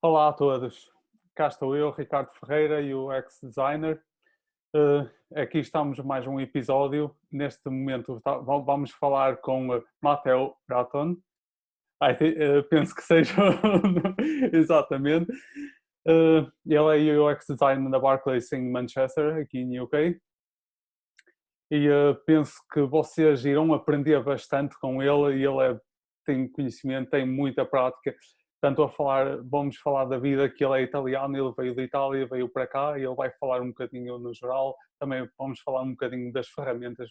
Olá a todos, cá estou eu, Ricardo Ferreira, UX Designer. Uh, aqui estamos mais um episódio. Neste momento vamos falar com Matteo Bratton. Uh, penso que seja exatamente. Uh, ele é UX Designer na Barclays em Manchester, aqui em UK. E uh, penso que vocês irão aprender bastante com ele. E ele é tem conhecimento, tem muita prática. Tanto a falar, vamos falar da vida que ele é italiano, ele veio da Itália, veio para cá e ele vai falar um bocadinho no geral. Também vamos falar um bocadinho das ferramentas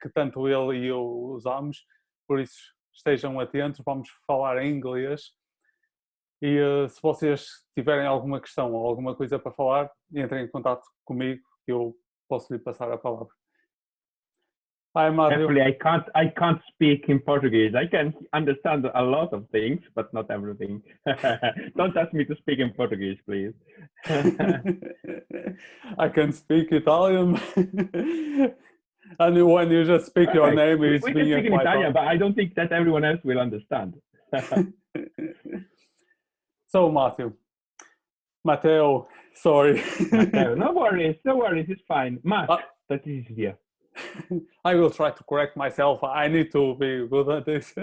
que tanto ele e eu usamos. Por isso, estejam atentos, vamos falar em inglês. E uh, se vocês tiverem alguma questão ou alguma coisa para falar, entrem em contato comigo, eu posso lhe passar a palavra. Hi, Mario. Actually, I can't. I can't speak in Portuguese. I can understand a lot of things, but not everything. Don't ask me to speak in Portuguese, please. I can speak Italian. and when you just speak your name, it's we can speak in Italian, but I don't think that everyone else will understand. so, Matthew, Matteo, sorry. Matteo, no worries, no worries. It's fine. Matt, uh, that is here. I will try to correct myself. I need to be good at this.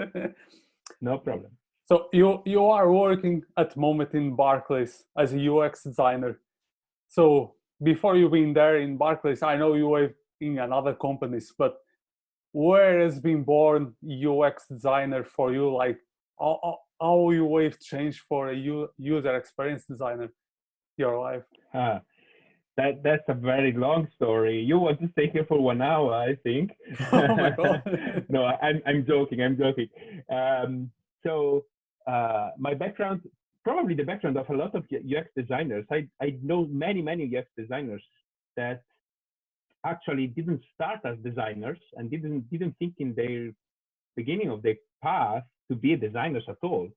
no problem. So you you are working at the moment in Barclays as a UX designer. So before you been there in Barclays, I know you were in another companies, but where has been born UX designer for you? Like how, how you have changed for a user experience designer your life? Uh, that that's a very long story. You want to stay here for one hour, I think. Oh my god! no, I'm I'm joking. I'm joking. Um, so uh, my background, probably the background of a lot of UX designers. I I know many many UX designers that actually didn't start as designers and didn't didn't think in their beginning of their path to be designers at all.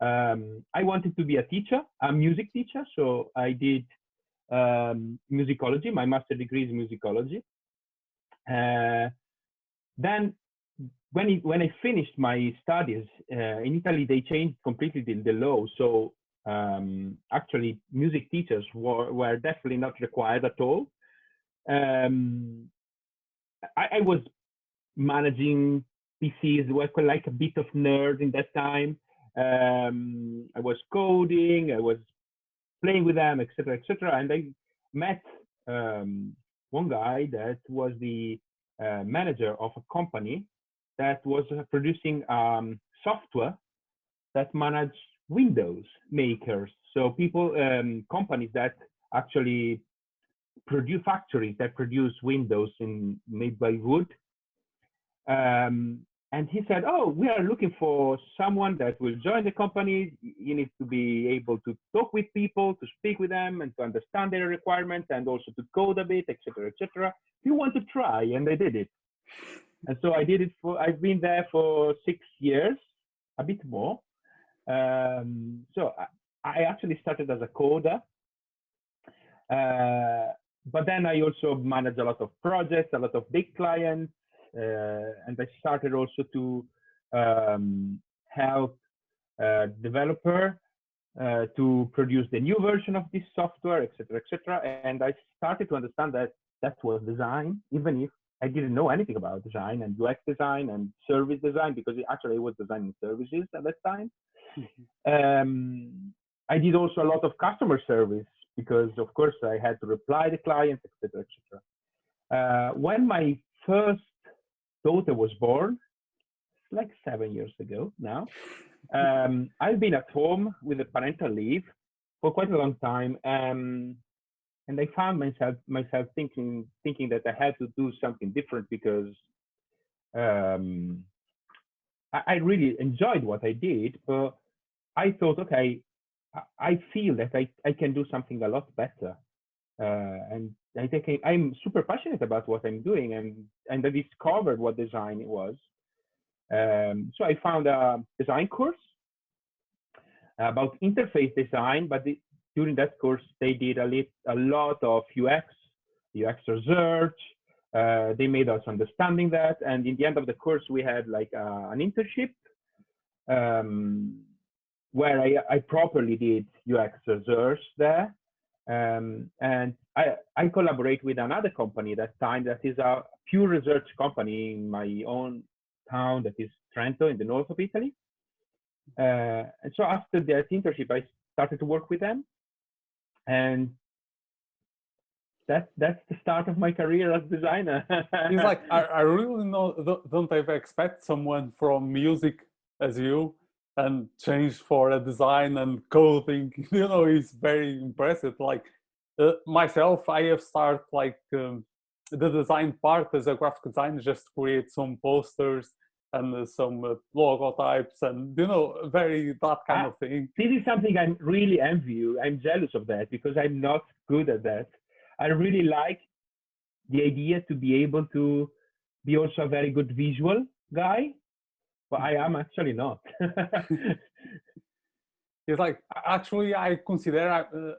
Um, I wanted to be a teacher, a music teacher, so I did um, musicology. My master degree is musicology. Uh, then when, it, when I finished my studies uh, in Italy, they changed completely the, the law. So um, actually, music teachers were, were definitely not required at all. Um, I, I, was managing PCs, was like a bit of nerd in that time. Um, I was coding, I was playing with them, etc., etc. And I met um, one guy that was the uh, manager of a company that was uh, producing um, software that managed Windows makers. So people, um, companies that actually produce factories that produce Windows in made by wood. Um, and he said, "Oh, we are looking for someone that will join the company. You need to be able to talk with people, to speak with them, and to understand their requirements, and also to code a bit, etc., etc. You want to try?" And I did it. And so I did it for. I've been there for six years, a bit more. Um, so I, I, actually started as a coder, uh, but then I also managed a lot of projects, a lot of big clients and I started also to um, help uh, developer uh, to produce the new version of this software, etc., etc. And I started to understand that that was design, even if I didn't know anything about design and UX design and service design because it actually was designing services at that time. Mm-hmm. Um, I did also a lot of customer service because, of course, I had to reply to clients, etc., etc. Uh, when my first daughter was born like seven years ago now. Um, I've been at home with a parental leave for quite a long time, um, and I found myself myself thinking thinking that I had to do something different because um, I, I, really enjoyed what I did, but I thought, okay, I, feel that I, I can do something a lot better, and I think I'm super passionate about what I'm doing, and and I discovered what design it was. Um, so I found a design course about interface design, but the, during that course they did a, lit, a lot of UX, UX research. Uh, they made us understanding that, and in the end of the course we had like uh, an internship. Um, where I, I properly did UX research there. Um, and I, I collaborate with another company that time that is a pure research company in my own town that is Trento in the north of Italy. Uh, and so after that internship, I started to work with them. And that that's the start of my career as designer. it's like I, I really know don't ever expect someone from music as you and change for a design and coding. You know, it's very impressive. Like uh, myself, I have started like um, the design part as a graphic designer, just create some posters and uh, some uh, logotypes and you know very that kind ah, of thing this is something i'm really envy you i'm jealous of that because i'm not good at that i really like the idea to be able to be also a very good visual guy but i am actually not. It's like actually i consider uh,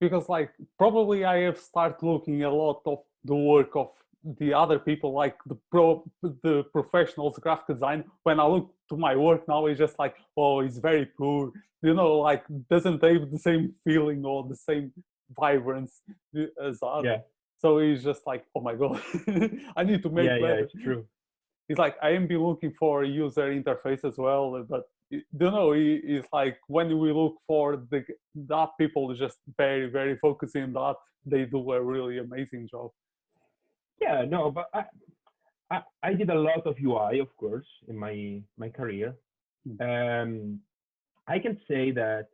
because like probably i have started looking a lot of the work of the other people like the pro the professionals graphic design. When i look to my work now it's just like oh it's very poor. You know like doesn't have the same feeling or the same vibrance as other yeah. so it's just like oh my god i need to make yeah, better. yeah it's true it's like i am be looking for user interface as well but you know it's like when we look for the that people just very very focusing that they do a really amazing job yeah, no, but I, I, I did a lot of UI, of course, in my my career. Hmm. Um, I can say that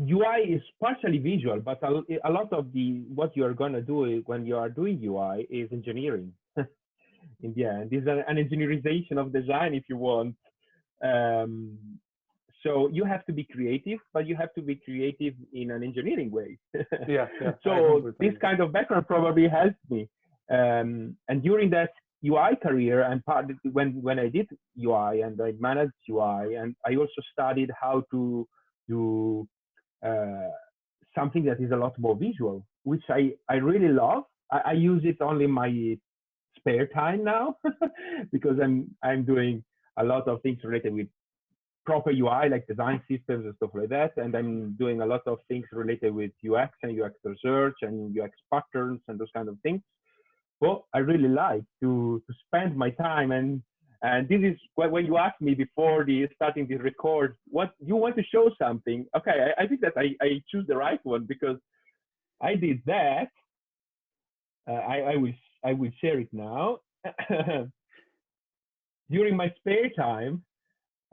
UI is partially visual, but a, a lot of the what you are gonna do when you are doing UI is engineering. in the end, it's an, an engineerization of design, if you want. Um, so you have to be creative, but you have to be creative in an engineering way. yeah, yeah. So this kind of background probably helped me. Um, and during that UI career, and part when when I did UI and I managed UI, and I also studied how to do uh, something that is a lot more visual, which I I really love. I, I use it only in my spare time now because I'm I'm doing a lot of things related with proper UI, like design systems and stuff like that. And I'm doing a lot of things related with UX and UX research and UX patterns and those kind of things. But I really like to to spend my time and and this is when you asked me before the starting the record, what you want to show something. Okay, I, I think that I, I choose the right one because I did that. Uh, I, I will I will share it now. During my spare time,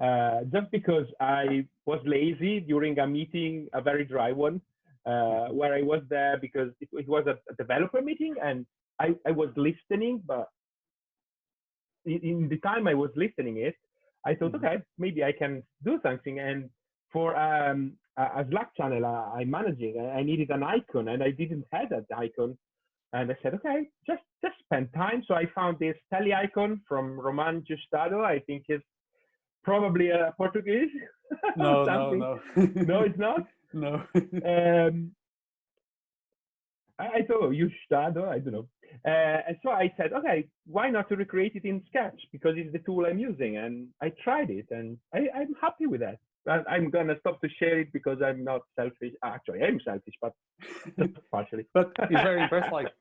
uh, just because I was lazy during a meeting, a very dry one, uh, where I was there because it, it was a, a, developer meeting and I, I was listening, but in, in, the time I was listening it, I thought, mm-hmm. okay, maybe I can do something. And for um, a, a, Slack channel uh, I'm managing, I, I needed an icon and I didn't have that icon. And I said, okay, just just spend time. So I found this tele icon from Roman Justado. I think it's probably a Portuguese. No, no, no. no, it's not. No. um, I, I thought you Stado, I don't know. Uh, and so I said, okay, why not to recreate it in Sketch because it's the tool I'm using, and I tried it, and I, I'm happy with that. I'm gonna stop to share it because I'm not selfish. Actually, I'm selfish, but partially. but it's very impressive, like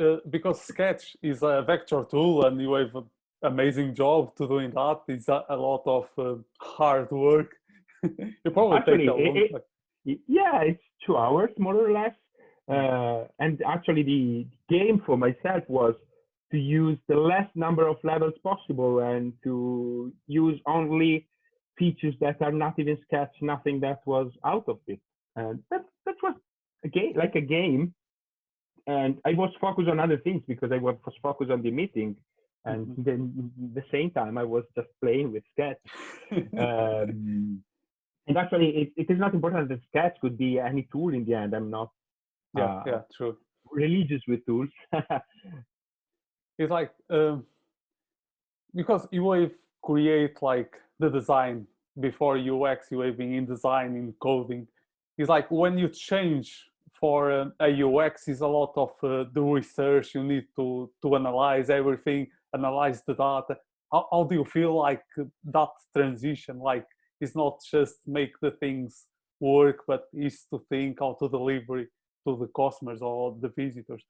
uh, because Sketch is a vector tool, and you have an amazing job to doing that. It's a, a lot of uh, hard work. you probably actually, take it, it, yeah, it's two hours more or less. Uh, and actually, the game for myself was to use the less number of levels possible and to use only features that are not even sketch, nothing that was out of it. And that that was a game, like a game. And I was focused on other things because I was focused on the meeting and mm-hmm. then the same time I was just playing with Sketch. um, and actually, it, it is not important that Sketch could be any tool in the end. I'm not yeah, uh, yeah, true. religious with tools. it's like um, because you have create like the design before UX, you have been in design in coding. It's like when you change for a UX is a lot of uh, the research you need to to analyze everything analyze the data. How, how do you feel like that transition like it's not just make the things work but is to think how to deliver it to the customers or the visitors?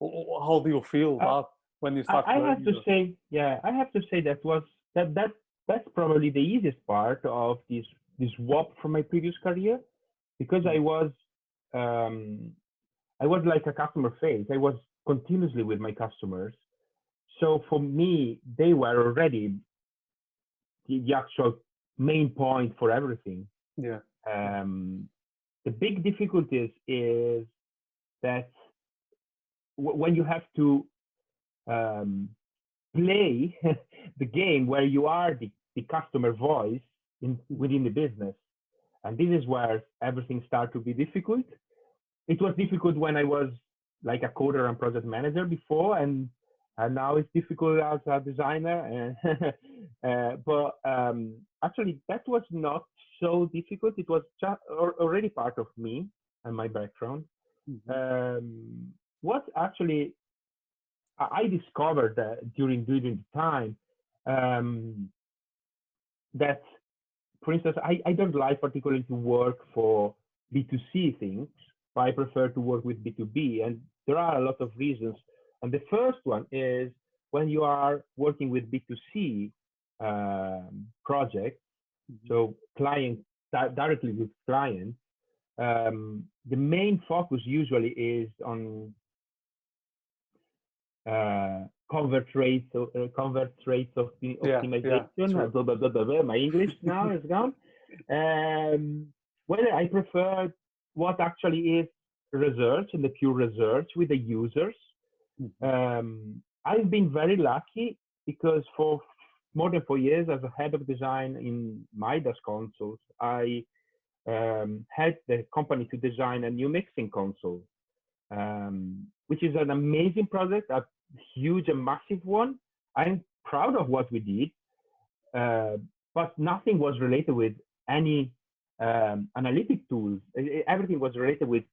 How do you feel Uh, that when you start I, I have to that? say, yeah, I have to say that was that that that's probably the easiest part of this this swap from my previous career because I was um, I was like a customer face. I was continuously with my customers. So for me, they were already the, the actual main point for everything. yeah Um, the big difficulties is that w- when you have to um, play the game where you are the, the customer voice in, within the business. And this is where everything started to be difficult. It was difficult when I was like a coder and project manager before, and, and now it's difficult as a designer. uh, but um, actually, that was not so difficult. It was just already part of me and my background. Mhm. Um, what actually I I discovered that during during the time um, that, for instance, I, I don't like particularly to work for B2C things, but I prefer to work with B2B. And there are a lot of reasons. And the first one is when you are working with B2C um, projects, Mhm. so client di- directly with clients, um, the main focus usually is on uh, convert rates, uh, convert rates of the Yeah, yeah, optimization. uh, blah, blah, blah. My English now is gone. Um, well, I prefer what actually is research and the pure research with the users. Mhm. Um, I've been very lucky because for more than four years as a head of design in Midas consoles, I um, had the company to design a new mixing console, um, which is an amazing project, a huge and massive one. I'm proud of what we did, uh, but nothing was related with any um, analytic tools. Everything was related with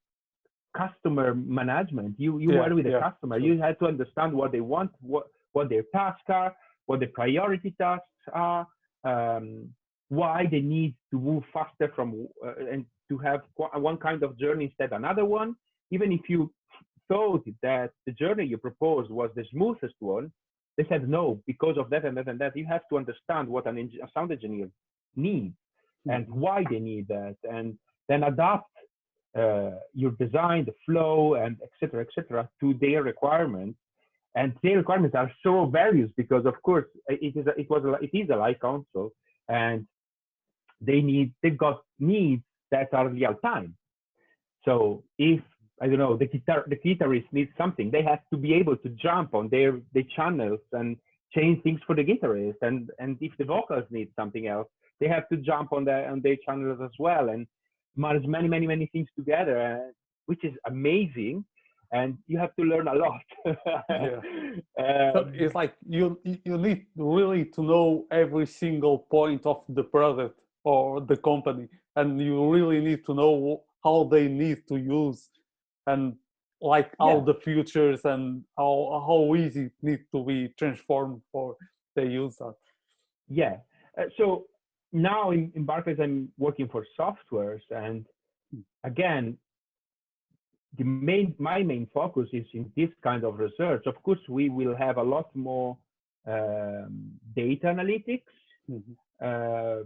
customer management. You you Yeah, were with the yeah, customer. sure. You had to understand what they want, what what their tasks are, what the priority tasks are, um, why they need to move faster from uh, and to have one kind of journey instead another one. Even if you thought that the journey you proposed was the smoothest one, they said no because of that and that and that. You have to understand what an a sound engineer needs and Mhm. why they need that, and then adapt uh, your design, the flow, and etc. etc. to their requirements. And their requirements are so various because, of course, it is a, it was a, it is a live console, and they need they've got needs that are real time. So if I don't know the guitar the guitarist needs something, they have to be able to jump on their the channels and change things for the guitarist. And and if the vocals need something else, they have to jump on their on their channels as well and manage many many many things together, uh, which is amazing. And you have to learn a lot. Yeah. So Um, it's like you you need really to know every single point of the product or the company, and you really need to know how they need to use, and like all the features and how how easy it needs to be transformed for the user. Yeah. Uh, so now in, in Barclays, I'm working for softwares, and again, the main my main focus is in this kind of research. Of course, we will have a lot more um, data analytics Mhm. uh,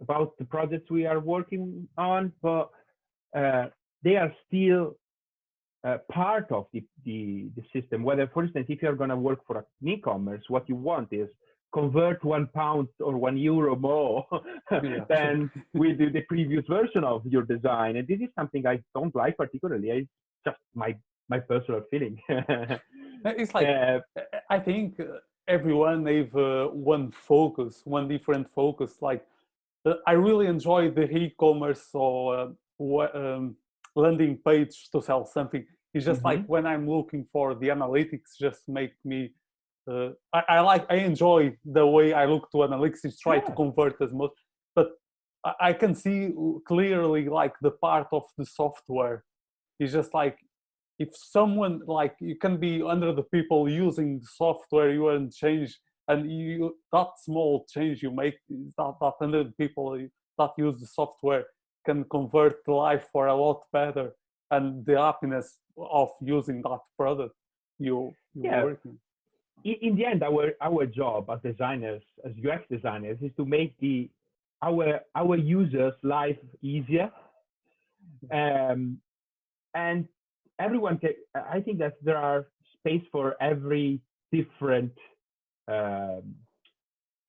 about the projects we are working on, but uh, they are still uh, part of the, the, the system. Whether, for instance, if you're going to work for an e-commerce, what you want is convert one pound or one euro more Yeah. than with the, the previous version of your design. And this is something I don't like particularly. It's just my my personal feeling. It's like Uh, I think everyone have uh, one focus, one different focus. Like uh, I really enjoy the e-commerce or uh, um, landing page to sell something. It's just like when I'm looking for the analytics, just make me. Uh, I, I like I enjoy the way I look to analytics. Is try to convert as much, but I, I can see clearly like the part of the software. It's just like if someone like you can be under the people using the software you and change and you that small change you make that that hundred people that use the software can convert life for a lot better and the happiness of using that product you you Yeah. working in, the end, our our job as designers, as UX designers, is to make the our our users' life easier. Um, and everyone can. I think that there are space for every different um,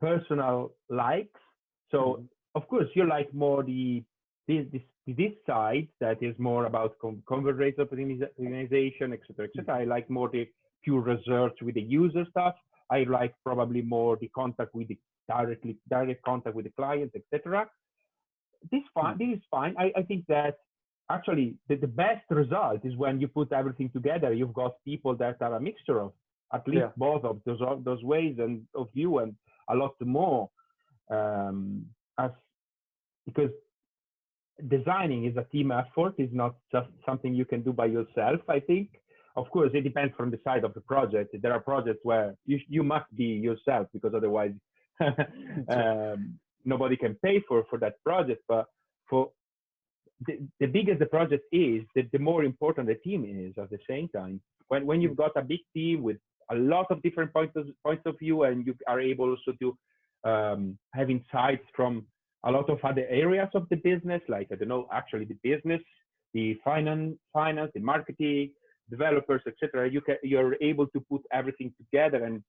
personal likes. So Mhm. of course, you like more the this this this side that is more about con- convert rate optimiza- optimization, etc., etc. I like more the pure research with the user stuff. I like probably more the contact with the directly direct contact with the client, etc. This fine. This is fine. I, I think that actually the, the best result is when you put everything together. You've got people that are a mixture of at least Yeah. both of those of those ways and of you and a lot more. Um, as because designing is a team effort. It's not just something you can do by yourself. I think. Of course, it depends from the side of the project. There are projects where you you must be yourself because otherwise um, nobody can pay for for that project. But for the, the bigger the project is, the, the more important the team is at the same time. When when you've got a big team with a lot of different points of points of view, and you are able also to um, have insights from a lot of other areas of the business, like I don't know, actually the business, the finance, finance, the marketing, developers, etc. You can you're able to put everything together, and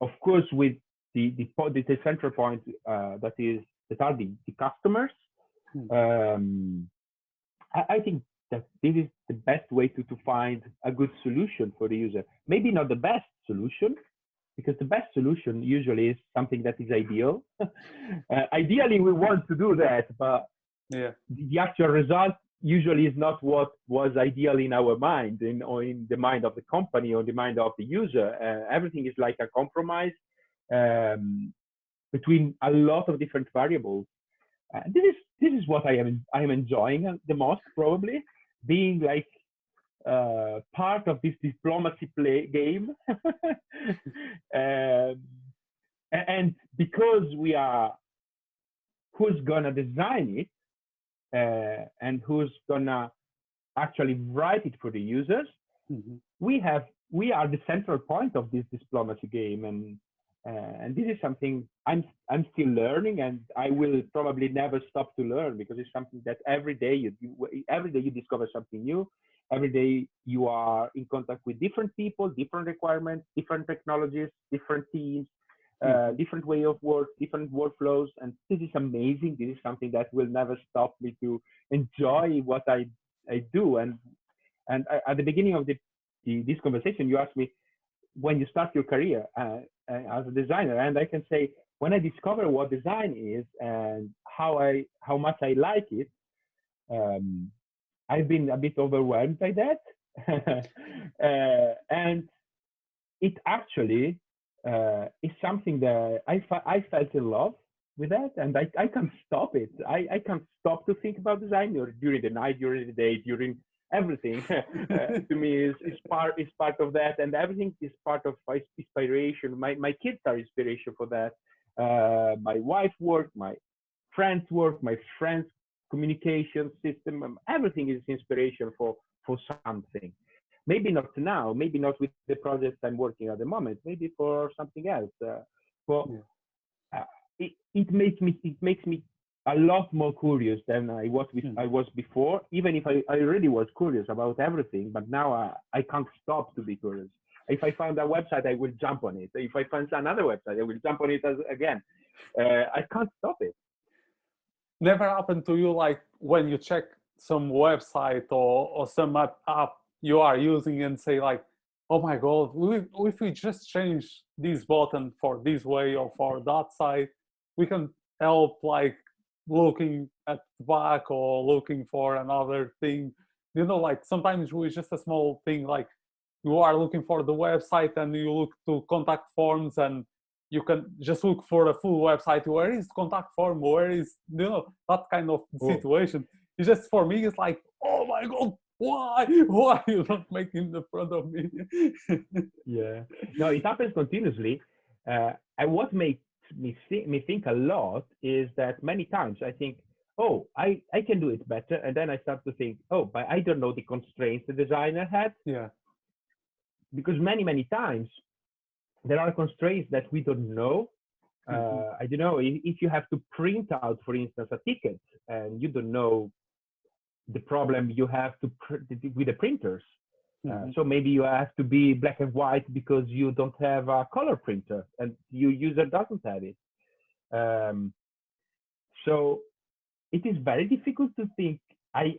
of course with the the, the, central point uh, that is that are the, the customers. Hmm. Um, I, I think that this is the best way to, to find a good solution for the user. Maybe not the best solution, because the best solution usually is something that is ideal. uh, ideally, we want to do that, but yeah the actual result usually is not what was ideal in our mind in, or in the mind of the company or the mind of the user. Uh, everything is like a compromise um, between a lot of different variables. Uh, this is this is what I am I am enjoying the most probably being like uh, part of this diplomacy play game. um, and because we are who's gonna design it uh, and who's gonna actually write it for the users, Mhm. we have we are the central point of this diplomacy game, and uh, and this is something I'm I'm still learning, and I will probably never stop to learn because it's something that every day you every day you discover something new. Every day you are in contact with different people, different requirements, different technologies, different teams, uh, different way of work, different workflows, and this is amazing. This is something that will never stop me to enjoy what I I do. And and I, at the beginning of the, the this conversation, you asked me when you start your career uh, uh, as a designer, and I can say when I discover what design is and how I how much I like it, um, I've been a bit overwhelmed by that, uh, and it actually uh, is something that I, I felt in love with that and I, I can't stop it. I, I can't stop to think about design during the night, during the day, during everything. uh, to me is, is part is part of that and everything is part of my inspiration. My my kids are inspiration for that. Uh, my wife work, my friends work, my friends communication system, um, everything is inspiration for for something maybe not now, maybe not with the project I'm working at the moment, maybe for something else. Uh, but uh, it, it makes me it makes me a lot more curious than I was with, Hmm. I was before. Even if I, I already was curious about everything, but now I, I can't stop to be curious. If I find a website, I will jump on it. If I find another website, I will jump on it as, again. Uh, I can't stop it. Never happened to you like when you check some website or, or some app, you are using and say like oh my god if we just change this button for this way or for that side we can help like looking at the back or looking for another thing. You know like sometimes with just a small thing like you are looking for the website and you look to contact forms and you can just look for a full website where is contact form where is you know that kind of Oh. situation it's just for me it's like oh my god why why you not making the front of me Yeah. No, it happens continuously. Uh, and what makes me, th- me think a lot is that many times I think, oh, I, I can do it better. And then I start to think, oh, but I don't know the constraints the designer had. Yeah. Because many, many times there are constraints that we don't know. Uh, I don't know if, if you have to print out, for instance, a ticket and you don't know the problem you have to pr- with the printers. Uh, Mhm. so maybe you have to be black and white because you don't have a color printer and your user doesn't have it. Um, so it is very difficult to think. I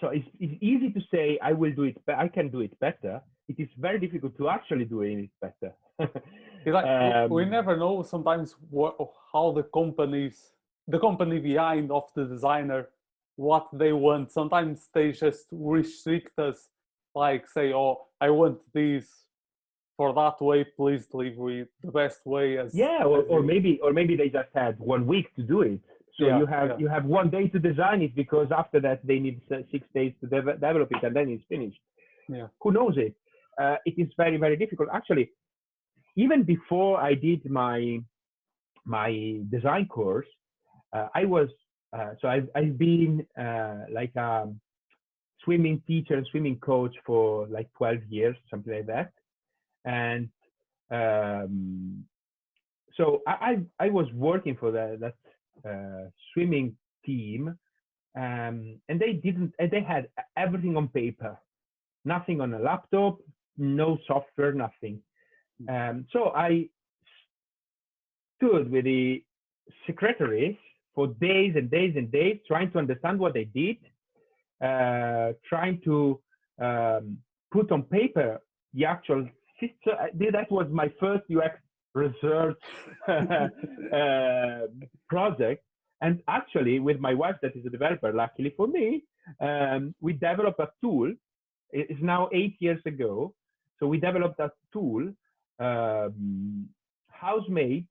so it's, it's easy to say I will do it. Be- I can do it better. It is very difficult to actually do it better. It's like we- we Um, never know sometimes what, how the companies, the company behind of the designer, what they want. Sometimes they just restrict us, like say, "Oh, I want this for that way. Please deliver it the best way." As yeah, or, or maybe or maybe they just had one week to do it. So Yeah, you have yeah. you have one day to design it because after that they need six days to dev- develop it and then it's finished. Yeah. Who knows it? Uh, it is very very difficult. Actually, even before I did my my design course, uh, I was uh, so I've I've been uh, like a swimming teacher and swimming coach for like 12 years, something like that, and um, so I, I I was working for the, that uh, swimming team, um, and they didn't and they had everything on paper, nothing on a laptop, no software, nothing. Um, so I stood with the secretaries for days and days and days, trying to understand what they did, uh, trying to um, put on paper the actual system. That was my first UX research uh, project. And actually, with my wife, that is a developer, luckily for me, um, we developed a tool. It's now eight years ago. So we developed a tool, um, house made,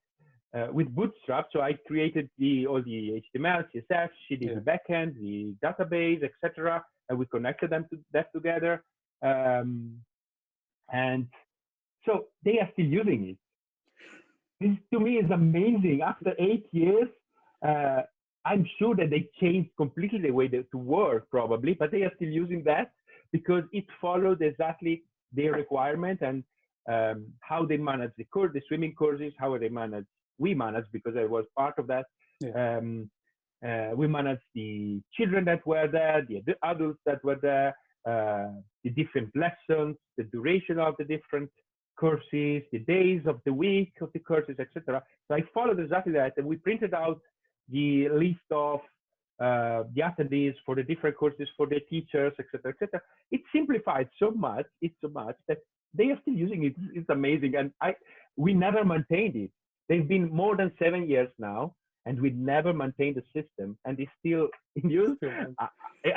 uh, with Bootstrap. So I created the all the HTML, CSS, she did Yeah. the backend, the database, etc. And we connected them to that together. Um, and so they are still using it. This to me is amazing. After eight years, uh, I'm sure that they changed completely the way they, to work, probably, but they are still using that because it followed exactly their requirement and um, how they manage the course, the swimming courses, how they manage. We manage because I was part of that. Um, uh, we manage the children that were there, the ad- adults that were there, uh, the different lessons, the duration of the different courses, the days of the week of the courses, etc. So I followed exactly that, and we printed out the list of uh, the attendees for the different courses for the teachers, etc., etc. It simplified so much, it's so much that they are still using it. It's amazing, and I we never maintained it. They've been more than seven years now, and we never maintained the system, and it's still in use. I,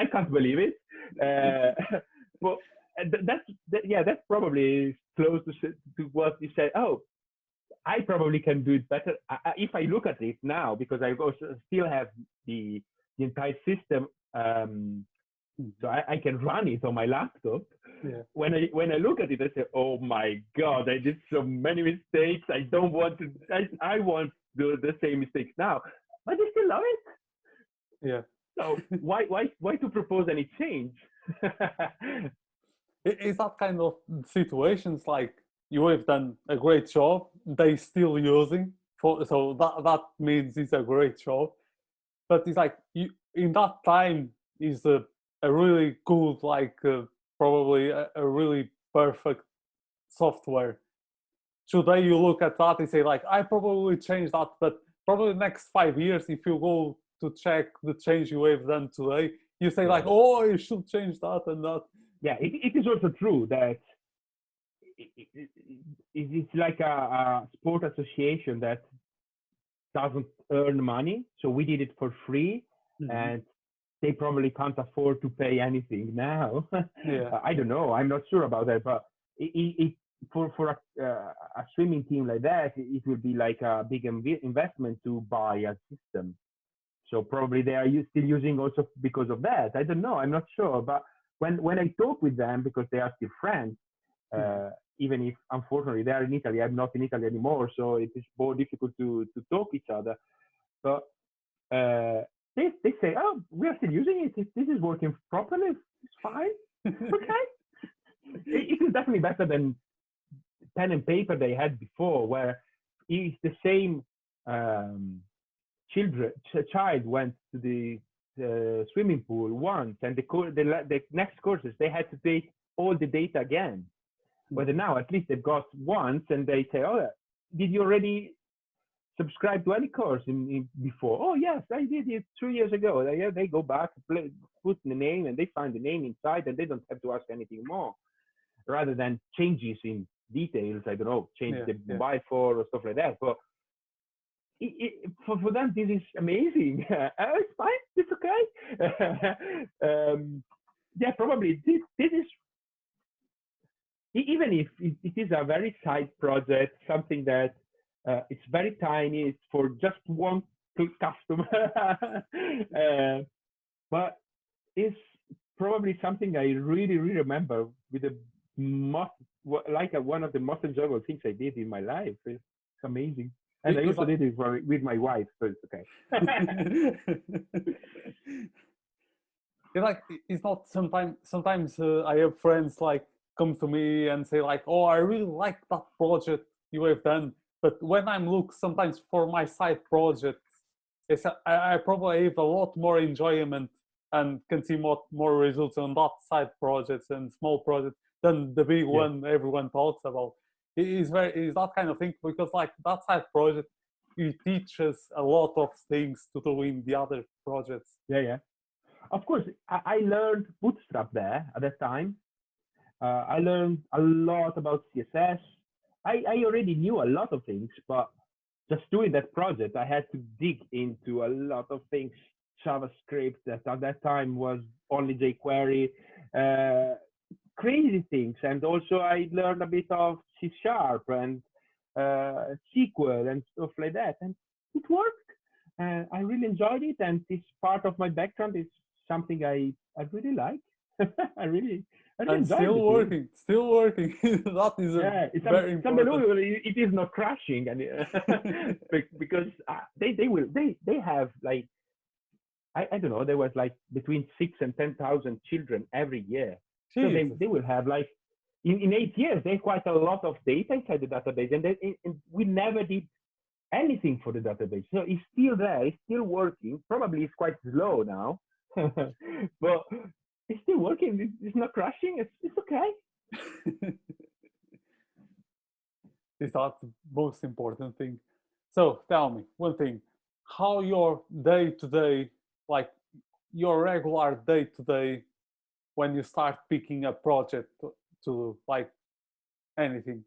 I can't believe it. Uh, well, that's that, yeah, that's probably close to to what you said. Oh, I probably can do it better I, if I look at it now because I also still have the the entire system. Um, so I, I can run it on my laptop. Yeah. When I when I look at it, I say, "Oh my God, I did so many mistakes. I don't want to. I, I want to do the same mistakes now." But they still love it. yeah. So why why why to propose any change? I- Is that kind of situations like you have done a great job, they still using for so that that means it's a great job. But it's like you in that time is a, a really good like uh, probably a, a really perfect software. Today you look at that and say like I probably change that, but probably next five years if you go to check the change you have done today, you say like oh you should change that and that. yeah, it, it is also true that it, it, it, it's like a, a sport association that doesn't earn money. So we did it for free, and they probably can't afford to pay anything now. Yeah. I don't know. I'm not sure about that, but it, it, for for a, uh, a swimming team like that, it, it will be like a big inv- investment to buy a system. So probably they are u- still using also because of that. I don't know. I'm not sure. But when when I talk with them because they are still friends, uh, even if unfortunately they are in Italy, I'm not in Italy anymore, so it is more difficult to to talk each other. But uh, they they say, oh, we are still using it. This is working properly. It's fine. okay. it is definitely better than pen and paper they had before, where if the same um, children ch- child went to the uh, swimming pool once, and the, co- the the next courses they had to take all the data again. But now at least they've got once, and they say, "Oh, did you already subscribe to any course in, in before?" Oh, yes, I did it two years ago. They, they go back, play, put the name, and they find the name inside, and they don't have to ask anything more. Rather than changes in details, I don't know, change Yeah, the yeah. mobile phone or stuff like that. But it, it, for, for them, this is amazing. oh, it's fine. It's okay. um, yeah, probably this, this is even if it, it is a very side project, something that uh, it's very tiny, it's for just one customer, uh, but it's probably something I really, really remember with the most, like a, one of the most enjoyable things I did in my life. It's amazing. And I also did it for, with my wife, so it's okay. it's like it's not sometimes sometimes uh, i have friends like come to me and say like oh i really like that project you have done but when i'm look sometimes for my side projects it's a- I, I probably have a lot more enjoyment and can see more more results on that side projects and small projects than the big Yeah. one everyone talks about it is very is that kind of thing because like that side project it teaches a lot of things to do in the other projects Yeah, yeah. Of course, I, I learned Bootstrap there at that time. Uh, I learned a lot about CSS. I, I already knew a lot of things, but just doing that project, I had to dig into a lot of things. JavaScript that at that time was only jQuery, uh, crazy things. And also I learned a bit of C Sharp and uh, SQL and stuff like that. And it worked and I really enjoyed it. And this part of my background is something I I really like. I really and still working, still working. that is a Yeah, it's, very it's important. It, is not crashing, and be- because uh, they they will they they have like I, I don't know there was like between six and ten thousand children every year. So they, they will have like in, in eight years there's quite a lot of data inside the database, and, they, and we never did anything for the database. So it's still there, it's still working. Probably it's quite slow now, but it's still working. It's, it's not crashing. It's it's okay. is that the most important thing? So tell me one thing: how your day to day, like your regular day to day, when you start picking a project to, to like anything.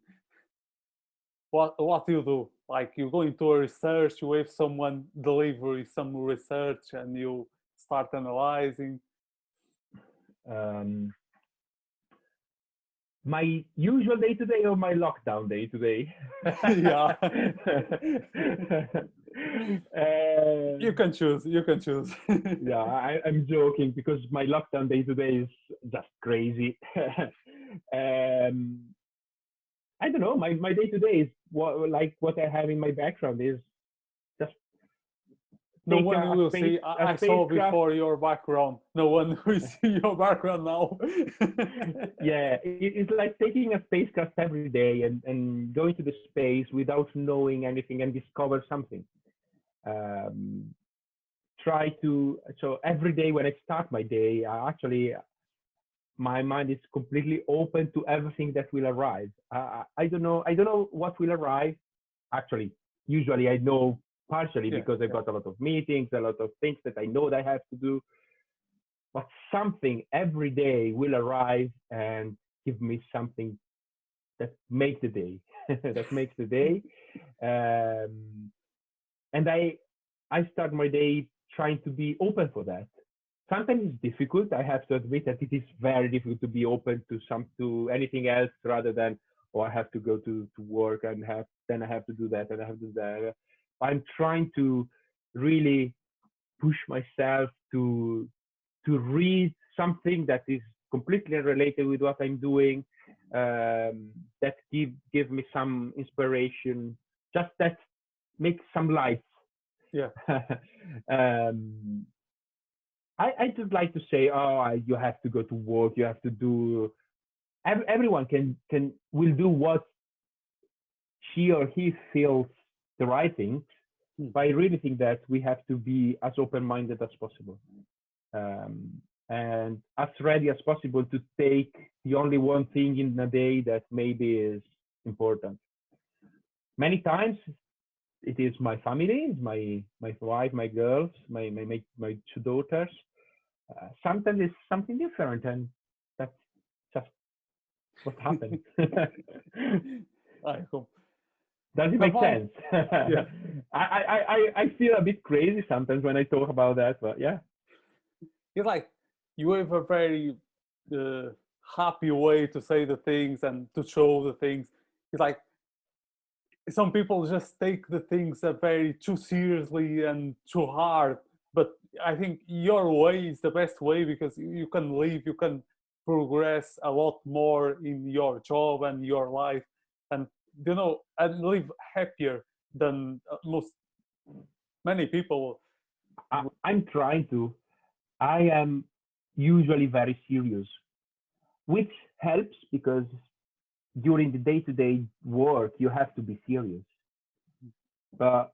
What what do you do? Like you go into a research, you have someone deliver some research, and you start analyzing. Um, my usual day today or my lockdown day today? Yeah. Uh, You can choose. You can choose. yeah, I, I'm joking because my lockdown day today is just crazy. um, I don't know. My my day to day is what like what I have in my background is No one will space- see. I saw spacecraft- before your background. No one will see your background now. yeah, it's like taking a spacecraft every day and, and going to the space without knowing anything and discover something. Um, try to so every day when I start my day, I actually my mind is completely open to everything that will arrive. I, I I don't know. I don't know what will arrive. Actually, usually I know partially Yeah, because I've yeah. got a lot of meetings, a lot of things that I know that I have to do. But something every day will arrive and give me something that makes the day that makes the day. Um, and i i start my day trying to be open for that. Sometimes it's difficult i have to admit that it is very difficult to be open to some to anything else rather than oh i have to go to to work and have then i have to do that and i have to do that i'm trying to really push myself to to read something that is completely related with what I'm doing um, that give give me some inspiration, just that make some light. Yeah. um, I I just like to say, oh, you have to go to work, you have to do. Every, everyone can can will do what she or he feels the right thing. Hmm. But I really think that we have to be as open-minded as possible. Um, and as ready as possible to take the only one thing in a day that maybe is important. Many times it is my family, my my wife, my girls, my my my, my two daughters. Uh, sometimes it's something different, and that's just what happened. I hope. Does it make sense? Yeah. I, I, I, I feel a bit crazy sometimes when I talk about that, but yeah. It's like you have a very uh, happy way to say the things and to show the things. It's like some people just take the things very too seriously and too hard. But I think your way is the best way because you you can live, you can progress a lot more in your job and your life, and you know, and live happier than uh, most many people. I, I'm trying to. I am usually very serious, which helps because during the day-to-day work you have to be serious. But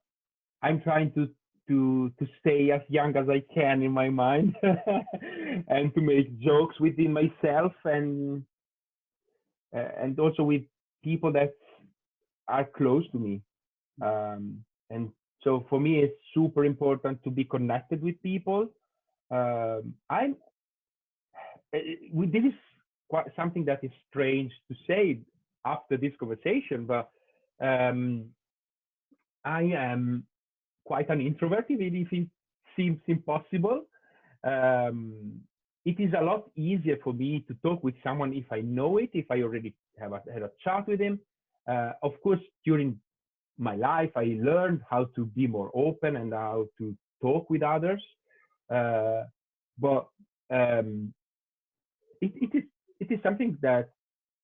I'm trying to to to stay as young as I can in my mind and to make jokes within myself and uh, and also with people that are close to me. Um, and so for me, it's super important to be connected with people. Um, I'm. uh, This is quite something that is strange to say after this conversation, but um, I am quite an introvert, even if it seems impossible. Um, it is a lot easier for me to talk with someone if I know it, if I already have a, had a chat with him. Uh, of course, during my life, I learned how to be more open and how to talk with others. Uh, but um, it, it is it is something that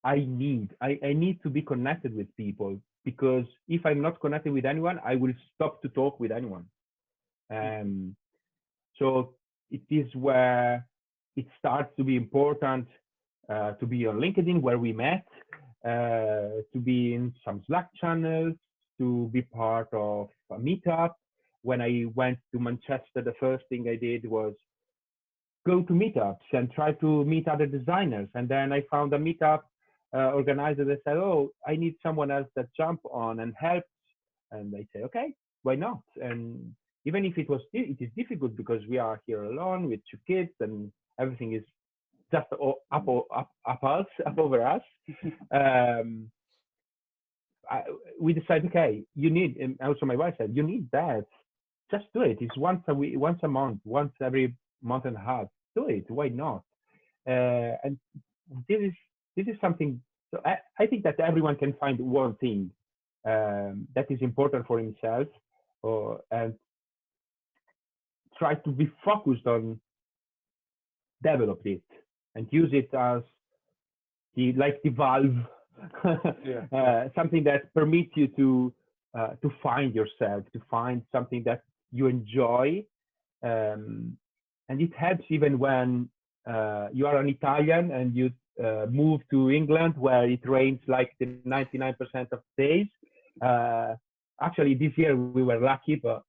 I need. I, I need to be connected with people because if I'm not connected with anyone, I will stop to talk with anyone. Um, so it is where it starts to be important uh, to be on LinkedIn, where we met, uh, to be in some Slack channels, to be part of a meetup. When I went to Manchester, the first thing I did was go to meetups and try to meet other designers. And then I found a meetup uh, organizer that said, "Oh, I need someone else that jump on and helps." And I say, "Okay, why not?" And even if it was it is difficult because we are here alone with two kids and everything is just up o- up up us up over us. um, I, we decided, okay, you need. And also, my wife said, "You need that. Just do it. It's once a week, once a month, once every month and a half. Do it. Why not?" Uh, and this is this is something. So I, I think that everyone can find one thing um, that is important for himself, or and try to be focused on develop it and use it as the like the valve, Yeah. uh, something that permits you to uh, to find yourself, to find something that you enjoy, um, and it helps even when uh, you are an Italian and you uh, move to England where it rains like the 99% of days. Uh, actually, this year we were lucky, but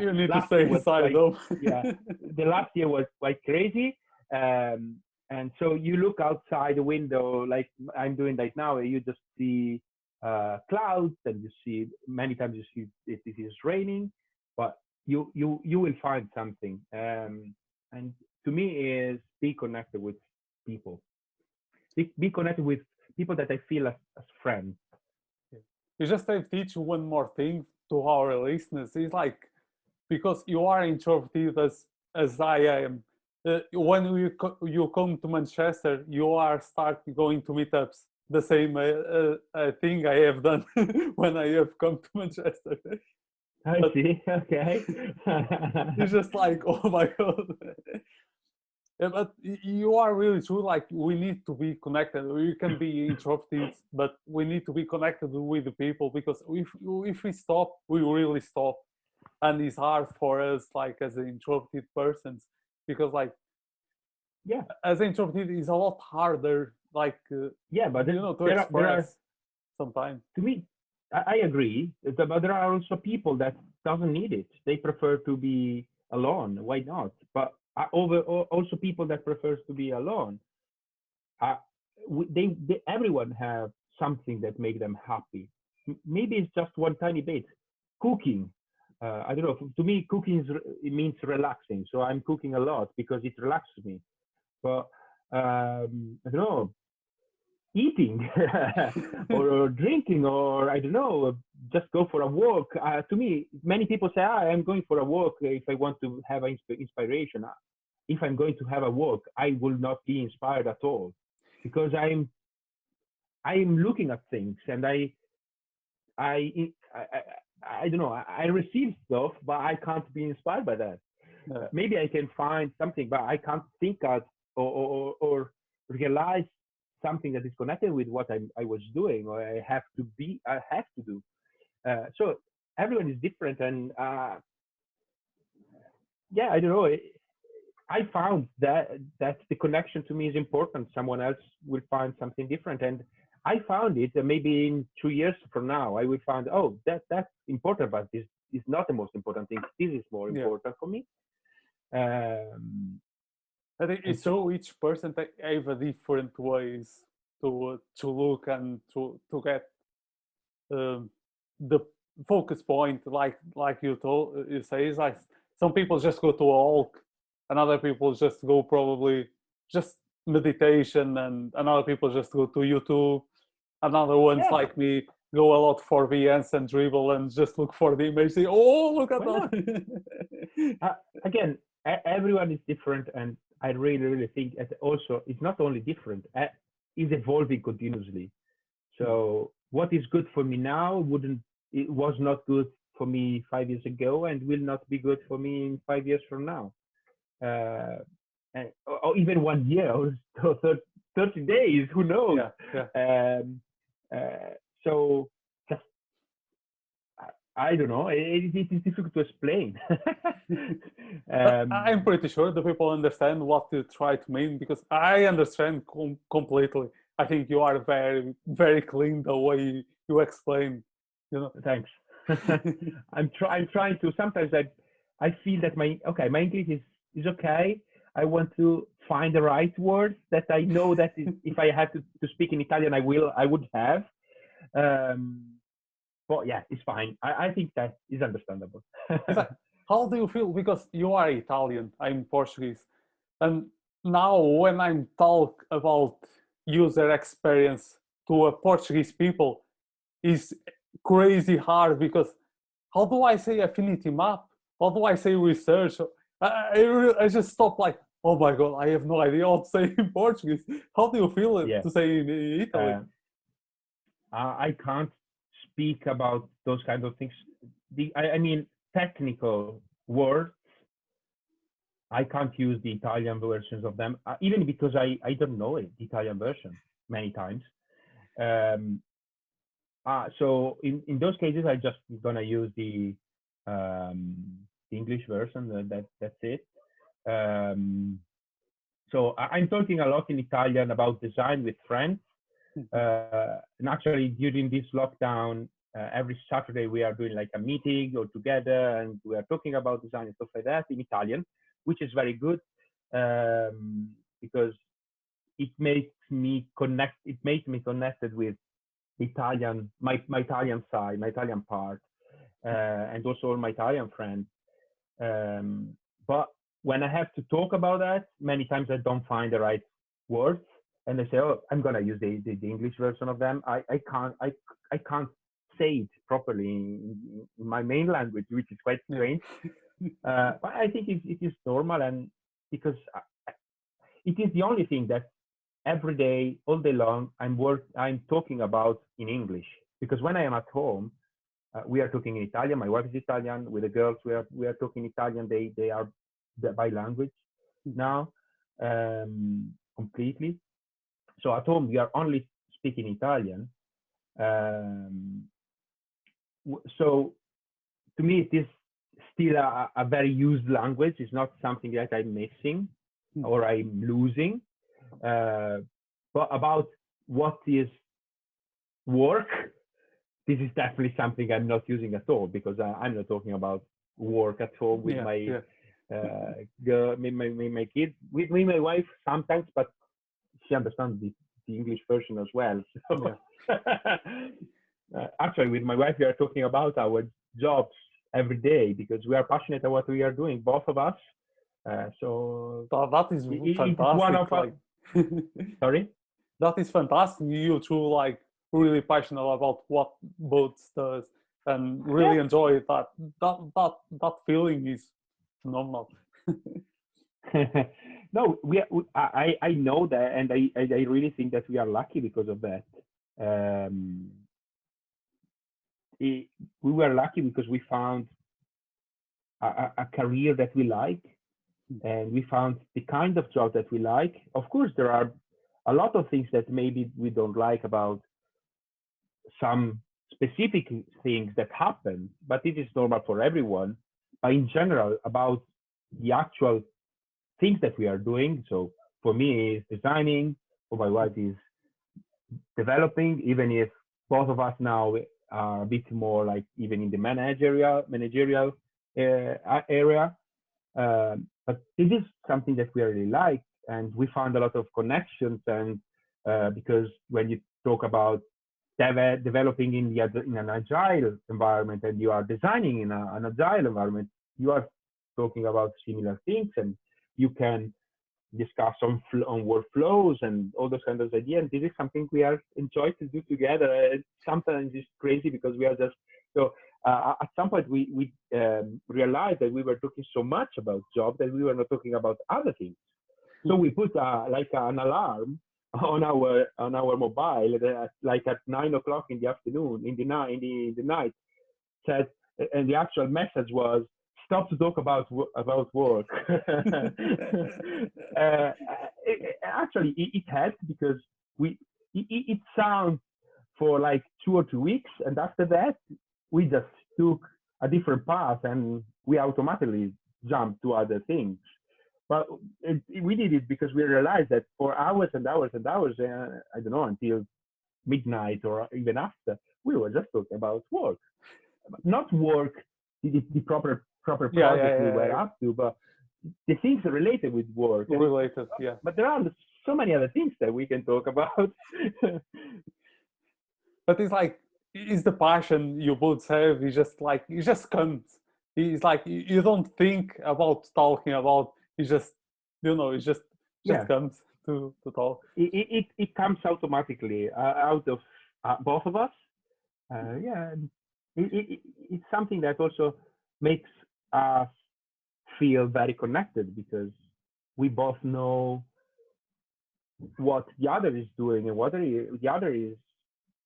you need to stay inside though. yeah. the last year was quite crazy. Um, and so you look outside the window, like I'm doing right now, you just see uh, clouds and you see many times you see it, it is raining, but you you you will find something. Um, and to me is be connected with people. Be, be connected with people that I feel as, as friends. you just have to teach one more thing to our listeners. It's like because you are introverted as as I am. Uh, when you co- you come to Manchester, you are start going to meetups. The same uh, uh, thing I have done when I have come to Manchester. I But- see. Okay. It's just like, oh my god. Yeah, but you are really true. Like we need to be connected. We can be introverted, but we need to be connected with the people because if if we stop, we really stop, and it's hard for us, like as an introverted persons, because like yeah, as an introverted, it's a lot harder. Like uh, yeah, but you know to there are- express there are- sometimes. to me, I, I agree. But there are also people that doesn't need it. They prefer to be alone. Why not? But uh, over al- also people that prefers to be alone. Uh, they, they everyone have something that make them happy. Maybe it's just one tiny bit. Cooking. Uh, I don't know. To me, cooking is, means relaxing. So I'm cooking a lot because it relaxes me. But um, I don't know eating or, or drinking or I don't know, just go for a walk. Uh, to me, many people say, ah, I'm going for a walk if I want to have insp- inspiration. Uh, If I'm going to have a walk, I will not be inspired at all because I'm I'm looking at things and I I I, I, don't know. I, I receive stuff, but I can't be inspired by that. Maybe I can find something, but I can't think of or, or, or realize something that is connected with what I, I was doing or I have to be, I have to do. Uh, so everyone is different. And uh, yeah, I don't know. I- I found that that the connection to me is important. Someone else will find something different. And I found it uh, maybe in two years from now, I will find, oh, that that's important, but this is not the most important thing. This is more Yeah. important for me. Um, I think it's so each person ta- have a different ways to uh, to look and to to get um, the focus point. Like like you told you say, is like some people just go to a walk, and other people just go probably just meditation, and another people just go to YouTube. Another ones Yeah. like me go a lot for Behance and Dribbble and just look for the image. Say, oh, look at Why that. again, e- everyone is different, and I really, really think that also it's not only different, uh, it's evolving continuously. So what is good for me now wouldn't it was not good for me five years ago, and will not be good for me in five years from now, uh, and, or, or even one year or thir- thirty days. Who knows? yeah, yeah. Um, uh, so I, don't know. It, it is difficult to explain. Um, I'm pretty sure the people understand what you try to mean because I understand com- completely. I think you are very, very clean the way you explain. You know, thanks. I'm trying. I'm trying to. Sometimes I, I feel that my okay, my English is is okay. I want to find the right words that I know that if if I had to, to speak in Italian, I will. I would have. Um, but yeah, it's fine. I, I think that is understandable. how do you feel? Because you are Italian, I'm Portuguese, and now when I'm talk about user experience to a Portuguese people, is crazy hard because how do I say affinity map? How do I say research? I, I, I just stop like, oh my god, I have no idea what to say in Portuguese. How do you feel Yeah. to say in Italy? Uh, I can't speak about those kind of things. The I, I mean technical words. I can't use the Italian versions of them, uh, even because I, I don't know it, the Italian version many times. Um, uh, so in, in those cases, I just gonna use the um, the English version. That, that that's it. Um, so I'm talking a lot in Italian about design with friends. Uh, and actually, during this lockdown, uh, every Saturday we are doing like a meeting or together, and we are talking about design and stuff like that in Italian, which is very good um, because it makes me connect. It makes me connected with Italian, my my Italian side, my Italian part, uh, and also all my Italian friends. Um, but when I have to talk about that, many times I don't find the right words, and I say, "Oh, I'm gonna use the, the, the English version of them." I, I can't I I can't say it properly in, in my main language, which is quite strange. uh, but I think it, it is normal, and because I, it is the only thing that every day, all day long, I'm work I'm talking about in English. Because when I am at home, uh, we are talking in Italian. My wife is Italian. With the girls, we are we are talking Italian. They they are by language now. um, completely. So at home we are only speaking Italian. Um, so to me it is still a, a, very used language. It's not something that I'm missing hmm. or I'm losing. Uh, but about what is work, this is definitely something I'm not using at all because I, I'm not talking about work at home with yeah, my yeah. Uh, girl, my, my, my kids, with me, my wife sometimes, but she understands the, the English version as well. So, uh, actually, with my wife, we are talking about our jobs every day because we are passionate about what we are doing, both of us. Uh, so that is it, fantastic. like, sorry, that is fantastic. You two like really passionate about what boats does and really yeah. enjoy that. That that that feeling is phenomenal. no, we, we, I I know that, and I I really think that we are lucky because of that. Um, it, we were lucky because we found a, a, career that we like and we found the kind of job that we like of course there are a lot of things that maybe we don't like about some specific things that happen but it is normal for everyone in general about the actual things that we are doing so for me is designing for my wife is developing even if both of us now are a bit more like even in the managerial managerial uh, area. Um, but it is something that we really like, and we found a lot of connections. And uh, because when you talk about dev- developing in the in an agile environment and you are designing in a, an agile environment, you are talking about similar things, and you can discuss on on workflows and all those kinds of ideas. And this is something we are enjoy to do together. sometimes it's crazy because we are just so. Uh, at some point, we we um, realized that we were talking so much about job that we were not talking about other things. So we put uh, like an alarm on our on our mobile, like at nine o'clock in the afternoon, in the night, in the, in the night, said, and the actual message was stop to talk about about work. uh, it, actually, it, it, helped because we it, it sounds for like two or two weeks, and after that, we just took a different path and we automatically jumped to other things. But it, we did it because we realized that for hours and hours and hours, uh, I don't know, until midnight or even after, we were just talking about work. Not work, the, the proper proper project yeah, yeah, we were up to, but the things related with work. Related, yeah. But there are so many other things that we can talk about. but it's like it's the passion you both have. It's just like it just comes. It's like you don't think about talking about. It just you know it just just yeah. comes to to talk. It it, it comes automatically uh, out of uh, both of us. Uh, yeah, it, it, it's something that also makes us feel very connected because we both know what the other is doing and what the other is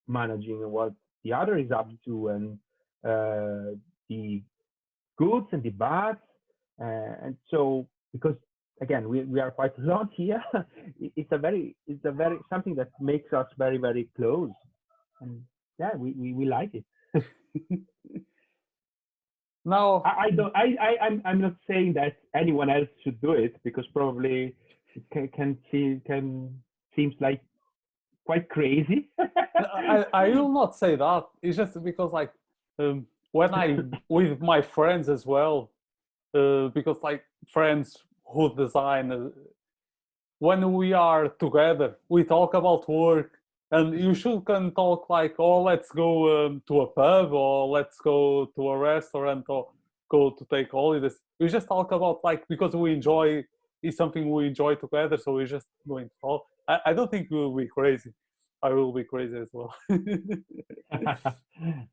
managing and what the other is up to and uh, the goods and the bads. Uh, and so, because again, we, we are quite a lot here, it's a very, it's a very, something that makes us very, very close. And yeah, we, we, we like it. No, I, I don't. I, I I'm I'm not saying that anyone else should do it because probably it can can see can seems like quite crazy. I I will not say that. It's just because like um, when I with my friends as well, uh, because like friends who design. Uh, when we are together, we talk about work, and you should can talk like oh let's go um, to a pub or let's go to a restaurant or go to take holidays. We just talk about like because we enjoy is something we enjoy together so we're just going to talk. I, I don't think we will be crazy. I will be crazy as well.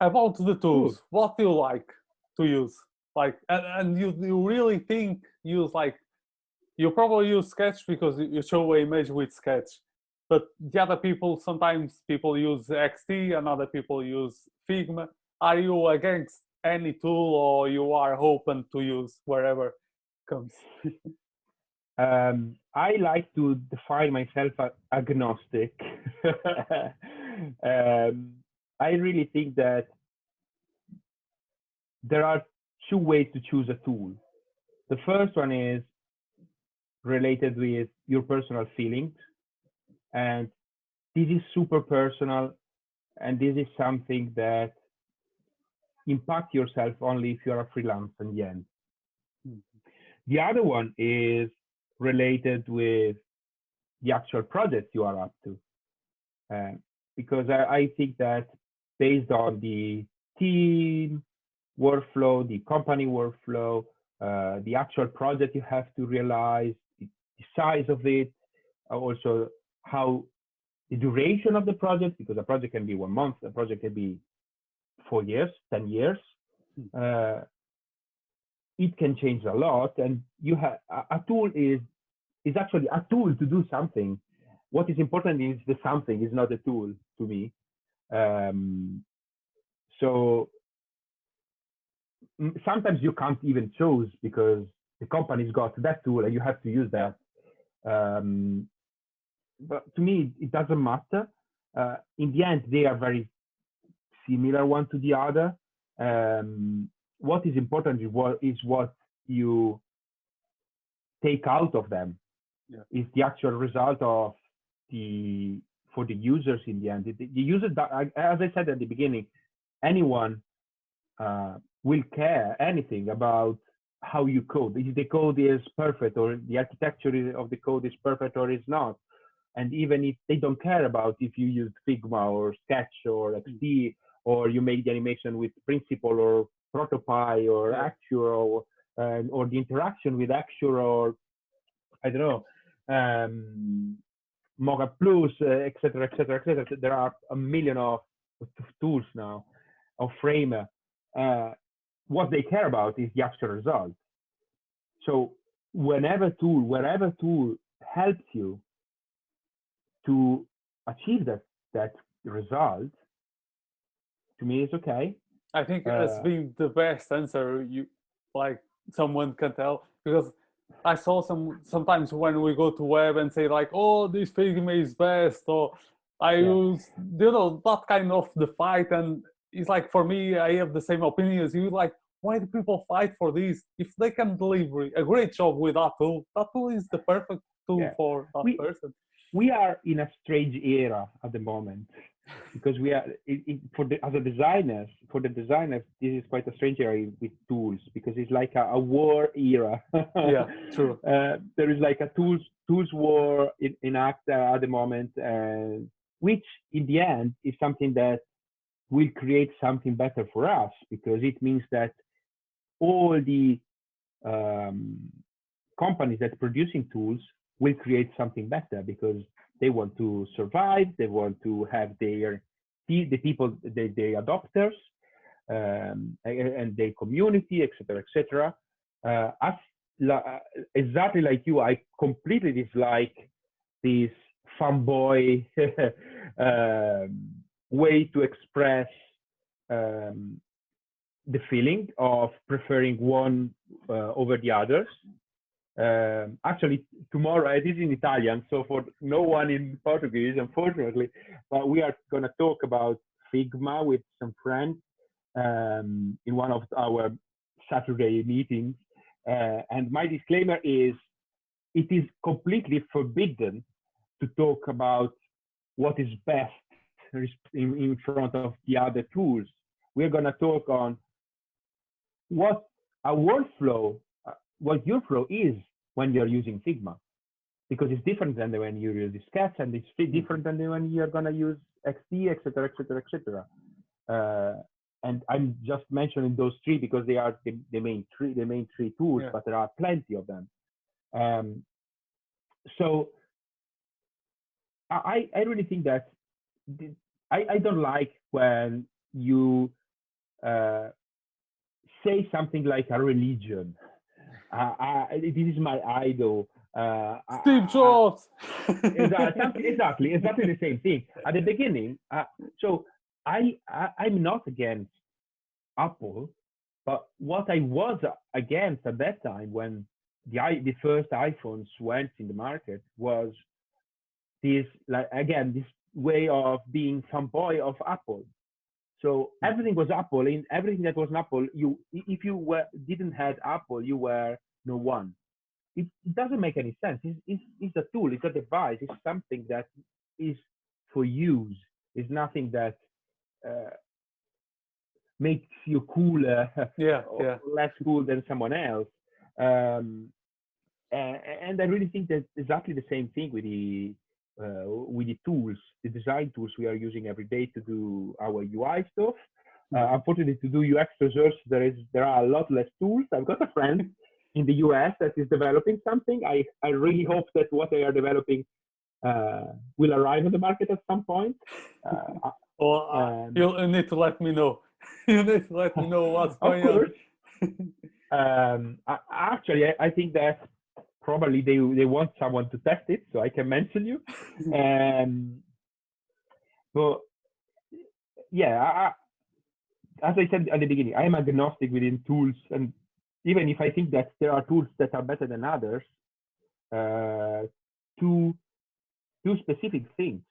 About the tools. what do you like to use like and, and you, you really think use like you probably use sketch because you show an image with sketch but the other people sometimes people use XD and other people use figma are you against any tool or you are open to use wherever comes Um, I like to define myself as agnostic. um, I really think that there are two ways to choose a tool. The first one is related with your personal feelings. And this is super personal. And this is something that impact yourself only if you're a freelance in the end. Mm-hmm. The other one is related with the actual project you are up to. Uh, because I, I, think that based on the team workflow, the company workflow, uh, the actual project you have to realize, the size of it, uh, also how the duration of the project, because a project can be one month, a project can be four years, 10 years. Hmm. Uh, it can change a lot and you have a, a tool is is actually a tool to do something what is important is the something is not a tool to me um, so sometimes you can't even choose because the company's got that tool and you have to use that um, but to me it doesn't matter uh, in the end they are very similar one to the other um, what is important is what is what you take out of them yeah. is the actual result of the for the users in the end. The, the user, as I said at the beginning, anyone uh, will care anything about how you code. If the code is perfect or the architecture of the code is perfect or is not. And even if they don't care about if you use Figma or Sketch or XD or you make the animation with Principle or ProtoPie or Axure or, uh, or the interaction with Axure or I don't know, um, Mockplus, etc., etc., etc. There are a million of tools now of Framer. Uh, what they care about is the actual result. So whenever tool, wherever tool helps you to achieve that that result, to me it's okay. I think uh, it's been the best answer you like someone can tell because I saw some sometimes when we go to web and say like, oh, this Figma is best, or I yeah. use you know that kind of the fight, and it's like for me, I have the same opinion as you. Like, why do people fight for this? If they can deliver a great job with that tool, that tool is the perfect tool yeah. for that we, person. We are in a strange era at the moment because we are it, it, for the as a designers for the designers this is quite a strange area with tools because it's like a, a war era yeah true uh, there is like a tools tools war in, in act uh, at the moment uh, which in the end is something that will create something better for us because it means that all the um, companies that producing tools will create something better because they want to survive. They want to have their the people, the, the adopters, um, and their community, etc., etc. Uh, as uh, exactly like you, I completely dislike this fanboy um, way to express um, the feeling of preferring one uh, over the others. Um, actually, tomorrow it is in Italian, so for no one in Portuguese, unfortunately, but we are going to talk about Figma with some friends um, in one of our Saturday meetings. Uh, and my disclaimer is it is completely forbidden to talk about what is best in, in front of the other tools. We're going to talk on what a workflow uh, what your flow is when you're using Figma, because it's different than the when you use Sketch, and it's mm-hmm. different than the when you're gonna use XD, etc., etc., etc. and I'm just mentioning those three because they are the, the main three, the main three tools, yeah. but there are plenty of them. Um, so I, I really think that I, I don't like when you uh, say something like a religion uh, I, this is my idol. Uh, Steve Jobs. exactly, exactly, exactly the same thing. At the beginning, uh, so I, I I'm not against Apple, but what I was against at that time when the the first iPhones went in the market was this like again this way of being fanboy of Apple. So hmm. everything was Apple. In everything that was an Apple, you if you were didn't have Apple, you were no one. It, it doesn't make any sense. It's, it's, it's a tool. It's a device. It's something that is for use. It's nothing that uh, makes you cooler yeah, yeah. less cool than someone else. Um, and, and I really think that exactly the same thing with the uh, with the tools, the design tools we are using every day to do our UI stuff. Uh, mm-hmm. unfortunately, to do UX research, there is there are a lot less tools. I've got a friend in the US that is developing something. I, I really hope that what they are developing uh, will arrive on the market at some point. Uh, well, um, you'll need to let me know. you need to let me know what's going on. um, actually, I, I think that probably they they want someone to test it, so I can mention you. um, but yeah, I, as I said at the beginning, I am agnostic within tools, and even if I think that there are tools that are better than others, uh, to do specific things.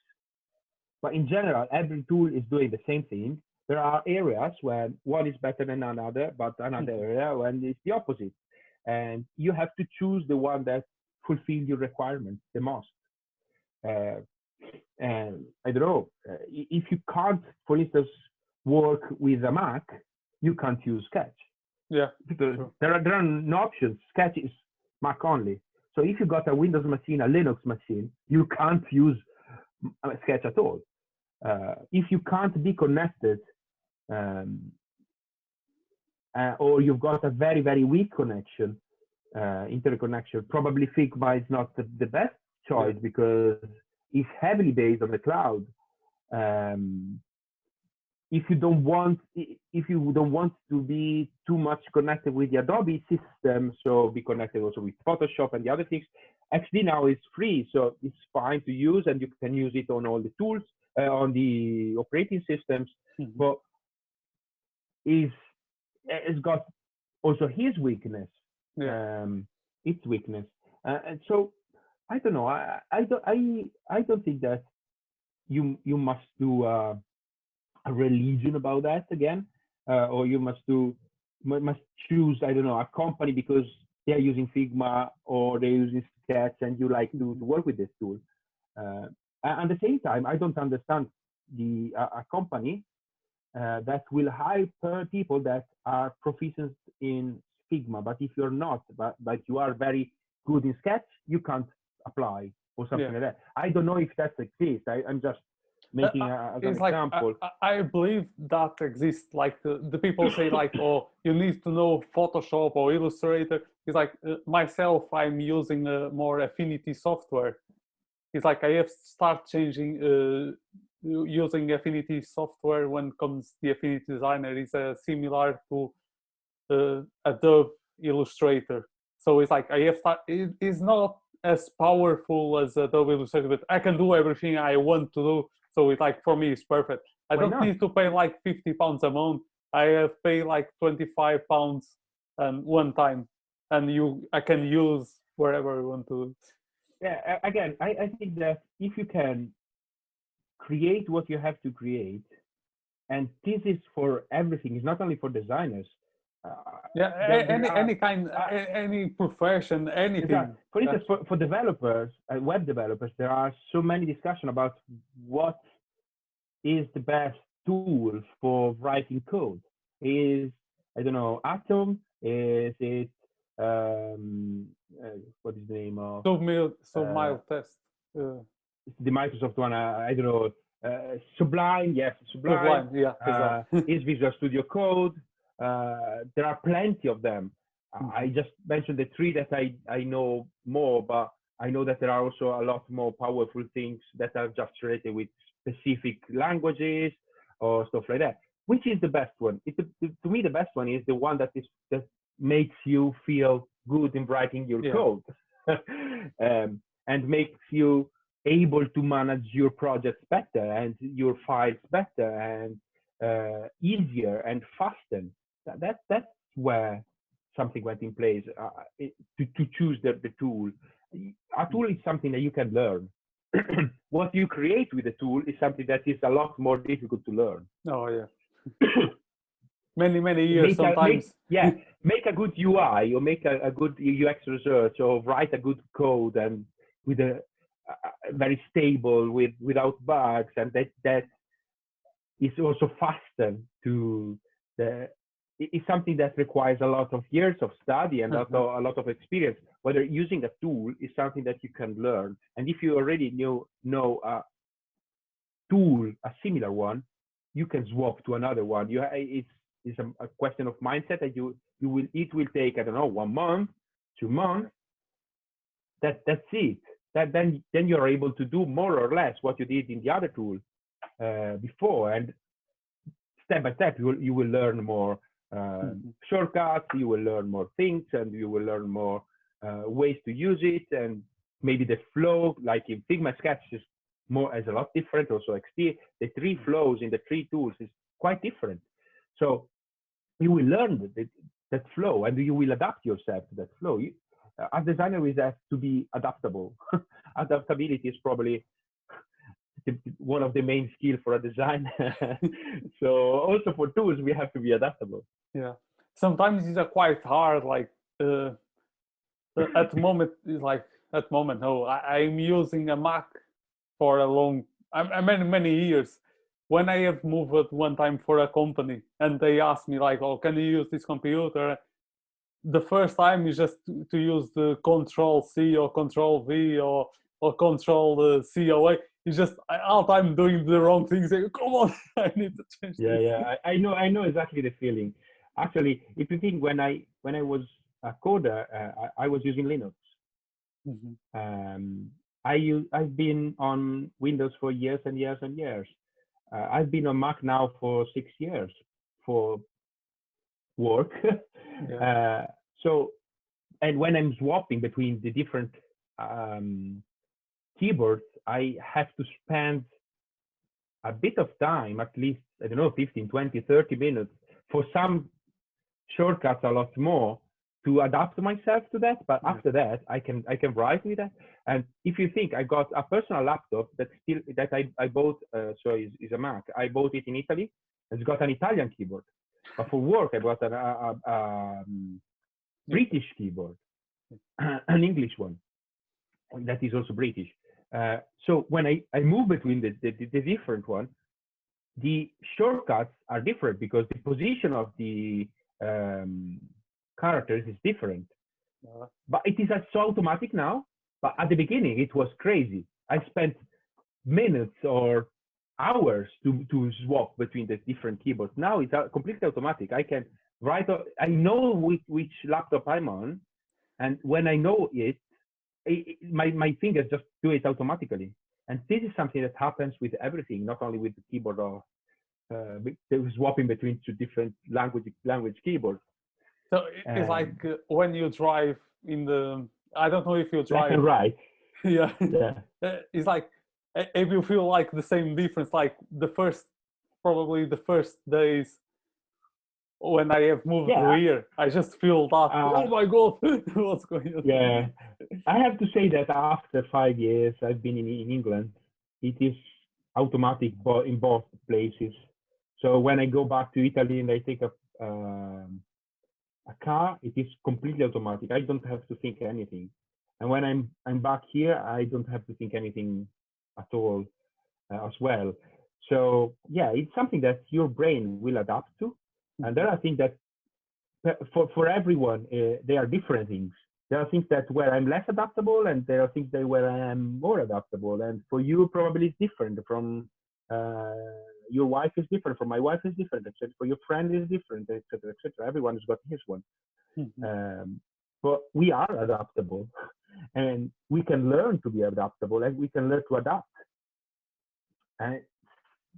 But in general, every tool is doing the same thing. There are areas where one is better than another, but another mm-hmm. area when it's the opposite and you have to choose the one that fulfills your requirements the most. Uh, and I don't know uh, if you can't, for instance, work with a Mac, you can't use Sketch. Yeah, because sure. there are there are no options. Sketch is Mac only. So if you got a Windows machine, a Linux machine, you can't use Sketch at all. Uh, if you can't be connected um, uh, or you've got a very, very weak connection, uh, interconnection, probably Figma is not the, the best choice yeah. because it's heavily based on the cloud. Um, if you don't want if you don't want to be too much connected with the Adobe system, so be connected also with Photoshop and the other things. XD now is free, so it's fine to use, and you can use it on all the tools uh, on the operating systems. Mm-hmm. But is it's got also his weakness, yeah. um, its weakness, uh, and so I don't know. I I don't I I don't think that you you must do uh, a religion about that again, uh, or you must do must choose I don't know a company because they are using Figma or they're using Sketch and you like to, to work with this tool. Uh, at the same time, I don't understand the uh, a company uh, that will hire people that are proficient in Figma. But if you're not, but, but you are very good in Sketch, you can't apply or something yeah. like that. I don't know if that exists. I, am just making uh, a, as an like, example. I, I, believe that exists. Like the, the people say, like, oh, you need to know Photoshop or Illustrator. It's like uh, myself, I'm using uh, more Affinity software. It's like I have start changing uh, using Affinity software when comes the Affinity Designer is uh, similar to uh, Adobe Illustrator. So it's like I have it is not as powerful as Adobe Illustrator, but I can do everything I want to do. So it's like for me it's perfect. I Why don't not? need to pay like 50 pounds a month. I have paid like 25 pounds and one time, and you I can use wherever I want to. Yeah, again, I, I think that if you can create what you have to create and this is for everything. It's not only for designers uh, yeah any are, any kind uh, any profession anything. For instance for, for developers uh, web developers there are so many discussion about what is the best tool for writing code. Is i don't know atom? Is it um uh, what is the name of so mild so mild test uh, the Microsoft one, uh, I don't know, uh, Sublime, yes, Sublime, Sublime yeah, uh, is Visual Studio Code. Uh, there are plenty of them. Mm-hmm. I just mentioned the three that I, I know more, but I know that there are also a lot more powerful things that are just related with specific languages or stuff like that. Which is the best one? It, to me, the best one is the one that is that makes you feel good in writing your yeah. code um, and makes you able to manage your projects better and your files better and uh, easier and faster. That, that that's where something went in place uh, it, to, to choose the, the tool. A tool is something that you can learn. what you create with the tool is something that is a lot more difficult to learn. Oh yeah. many many years Make a- sometimes. make- yeah, make a good UI or make a, a good UX research or write a good code and with a, a very stable with without bugs and that that is also faster to the it's something that requires a lot of years of study and Mhm. also a lot of experience. Whether using a tool is something that you can learn. And if you already know know a tool a similar one you can swap to another one. You it's it's a, a question of mindset that you you will it will take i don't know one month two months. That that's it that then then you're able to do more or less what you did in the other tool uh, before. And step by step you will you will learn more uh, Mhm. shortcuts you will learn more things and you will learn more uh, ways to use it. And maybe the flow like in figma sketch is more is a lot different. Also xd the three flows in the three tools is quite different. So you will learn that, that, flow and you will adapt yourself to that flow. You, as designer we have to be adaptable. Adaptability is probably the, one of the main skill for a designer so also for tools we have to be adaptable. Yeah. Sometimes it's uh, quite hard like uh, uh, at the moment it's like at the moment no I, i'm using a mac for a long i, I many many years. When i have moved one time for a company and they asked me like oh can you use this computer the first time is just to, to use the control c or control v or or control uh, coa it's just I, all time doing the wrong things Say, come on i need to change yeah this. yeah I, I know i know exactly the feeling actually if you think when i when i was a coder uh, I, I was using linux Mhm. um, I use, I've been on Windows for years and years and years. Uh, I've been on Mac now for six years for work. uh, so, and when I'm swapping between the different um, keyboards, I have to spend a bit of time, at least, I don't know, 15, 20, 30 minutes for some shortcuts a lot more to adapt myself to that. But Yeah. after that, I can I can write with that. And if you think I got a personal laptop that still that I, I bought, uh, so is, is a Mac. I bought it in Italy. It's got an Italian keyboard. But for work, I bought an, a, a, a um, British keyboard, an English one that is also British. Uh, so when I, I move between the, the, the different one, the shortcuts are different because the position of the um, characters is different. Uh, But it is so automatic now. But at the beginning, it was crazy. I spent minutes or hours to, to swap between the different keyboards. Now it's completely automatic. I can write, I know which, which laptop I'm on. And when I know it, i- i- my, my fingers just do it automatically. And this is something that happens with everything, not only with the keyboard or uh, swapping between two different language language keyboards. So it's Um, like uh, when you drive in the. I don't know if you drive. right. yeah, Yeah. It's like if you feel like the same difference, like the first, probably the first days when I have moved Yeah. here, I just feel that. Uh, oh my god, what's going on? Yeah, I have to say that after five years I've been in, in England, it is automatic in both places. So when I go back to Italy and I take a um, a car, it is completely automatic. I don't have to think anything. And when I'm I'm back here, I don't have to think anything at all uh, as well. So yeah, it's something that your brain will adapt to. And there are things that for for everyone uh, they are different things. There are things that where I'm less adaptable, and there are things that where I am more adaptable. And for you, probably it's different. From uh, your wife is different. From my wife is different. Etc. For your friend is different. Etc. Etc. Everyone's got his one. Mhm. Um, but we are adaptable, and we can learn to be adaptable, and we can learn to adapt. And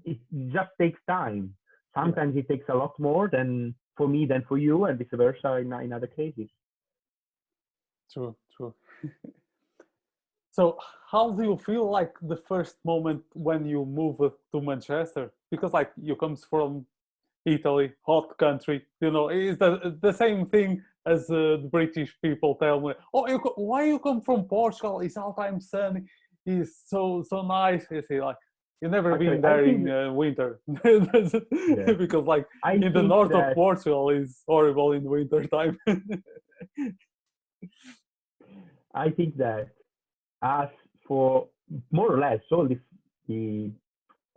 it just takes time. Sometimes it takes a lot more than for me than for you, and vice versa in, in other cases. True, true. so, how do you feel like the first moment when you move to Manchester? Because like you comes from Italy, hot country. You know, it's the the same thing as uh, the British people tell me. Oh, you co- why you come from Portugal? It's all time sunny. It's so so nice. You see, like you never Okay, been there in uh, winter Yeah. because like I in the think north of Portugal is horrible in winter time. I think that as for more or less all the, the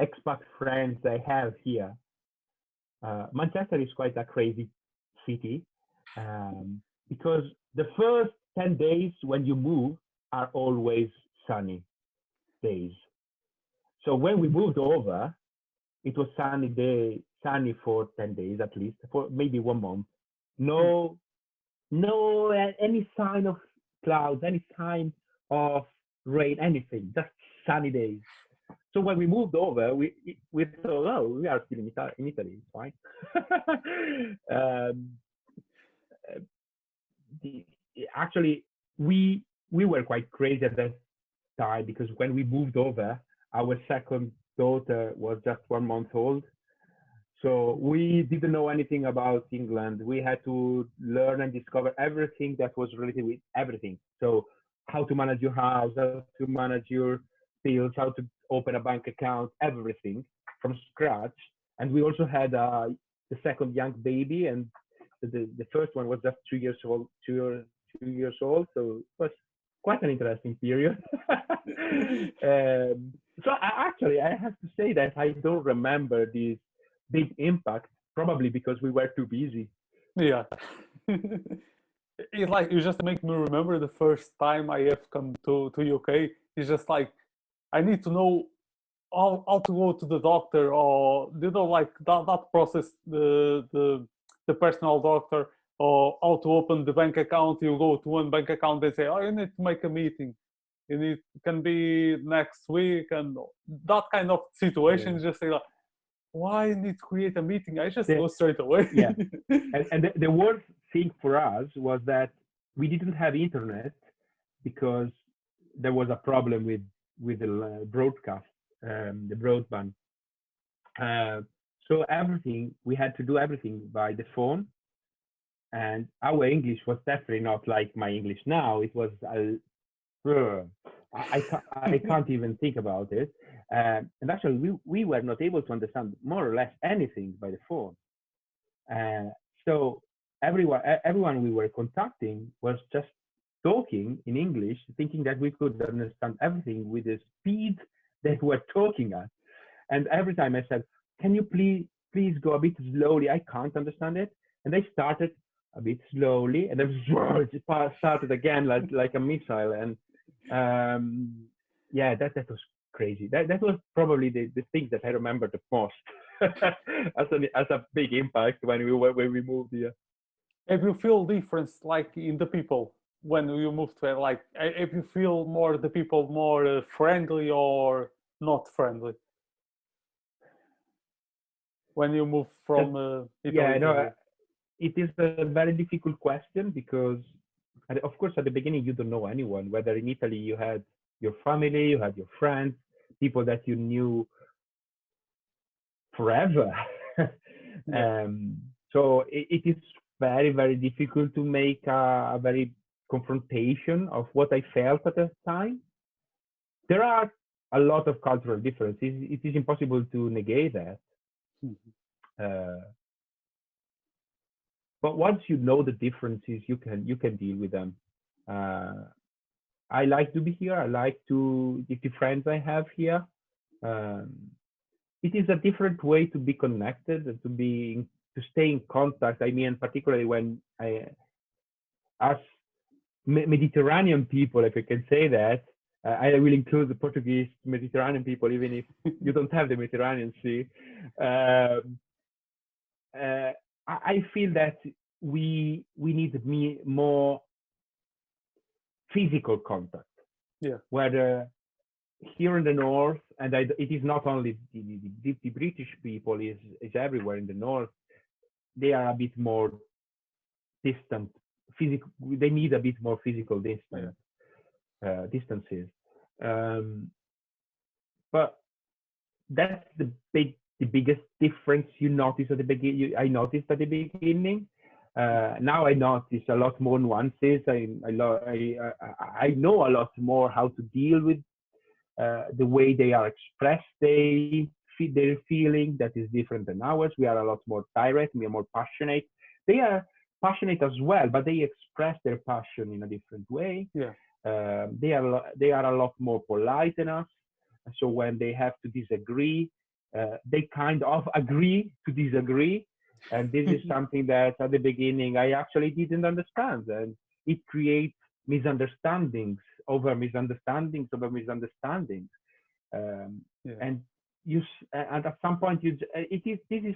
expat friends I have here, uh, Manchester is quite a crazy city um, because the first 10 days when you move are always sunny days. So when we moved over, it was sunny day, sunny for 10 days at least, for maybe one month. No, no uh, any sign of clouds, any sign of rain, anything, just sunny days. So when we moved over, we we thought, oh, we are still in, Ita- in Italy, it's fine. um, the, actually, we we were quite crazy at that time because when we moved over, our second daughter was just one month old. So we didn't know anything about England. We had to learn and discover everything that was related with everything. So how to manage your house, how to manage your bills, how to open a bank account, everything from scratch. And we also had uh, the second young baby, and the, the first one was just two years old, two, years- two years old. So it was quite an interesting period. um, so I, actually, I have to say that I don't remember this big impact, probably because we were too busy. yeah. it's like you just make me remember the first time I have come to, to UK. It's just like I need to know how, how to go to the doctor or you know like that, that process the the the personal doctor or how to open the bank account. You go to one bank account, they say, Oh, you need to make a meeting. You need can be next week and that kind of situation just say like why need to create a meeting? I just Yeah. go straight away. Yeah. and, and the, the worst thing for us was that we didn't have internet because there was a problem with with the uh, broadcast, um, the broadband. Uh, so everything we had to do everything by the phone, and our English was definitely not like my English now. It was a, ugh, I, I, can't, I can't even think about it. Um, and actually, we, we were not able to understand more or less anything by the phone. Uh, so everyone, everyone we were contacting was just talking in English, thinking that we could understand everything with the speed they were talking at. And every time I said, "Can you please, please go a bit slowly? I can't understand it." And they started a bit slowly, and then it started again like like a missile. And um, yeah, that that was crazy. That that was probably the, the thing that I remember the most as a as a big impact when we when we moved here. Have you feel difference like in the people when you move to? Like, if you feel more the people more uh, friendly or not friendly when you move from uh, Italy yeah, no, it is a very difficult question because, of course, at the beginning you don't know anyone. Whether in Italy you had your family, you had your friends, people that you knew forever. Yeah. um, so it, it is very, very difficult to make a, a very confrontation of what I felt at that time. There are a lot of cultural differences. It is impossible to negate that. Mhm. Uh, but once you know the differences, you can you can deal with them. Uh, I like to be here. I like to the friends I have here. Um, it is a different way to be connected and to be to stay in contact. I mean, particularly when I, as Mediterranean people, if I can say that, uh, I will include the Portuguese Mediterranean people, even if you don't have the Mediterranean Sea. Um, uh, I, I feel that we we need me more physical contact. Yeah. Whether here in the north, and I, it is not only the, the, the, the British people, is is everywhere in the north. They are a bit more distant. Physical. They need a bit more physical distance. Uh, distances. Um, but that's the big the biggest difference you notice at the beginning. I noticed at the beginning. Uh, now I notice a lot more nuances. I I, I, I know a lot more how to deal with uh, the way they are expressed. They their feeling that is different than ours. We are a lot more direct. We are more passionate. They are passionate as well, but they express their passion in a different way. Yeah. Um, they are they are a lot more polite than us. So when they have to disagree, uh, they kind of agree to disagree. And this is something that at the beginning I actually didn't understand. And it creates misunderstandings over misunderstandings over misunderstandings. Um, yeah. And you, and at some point, you, it is, this is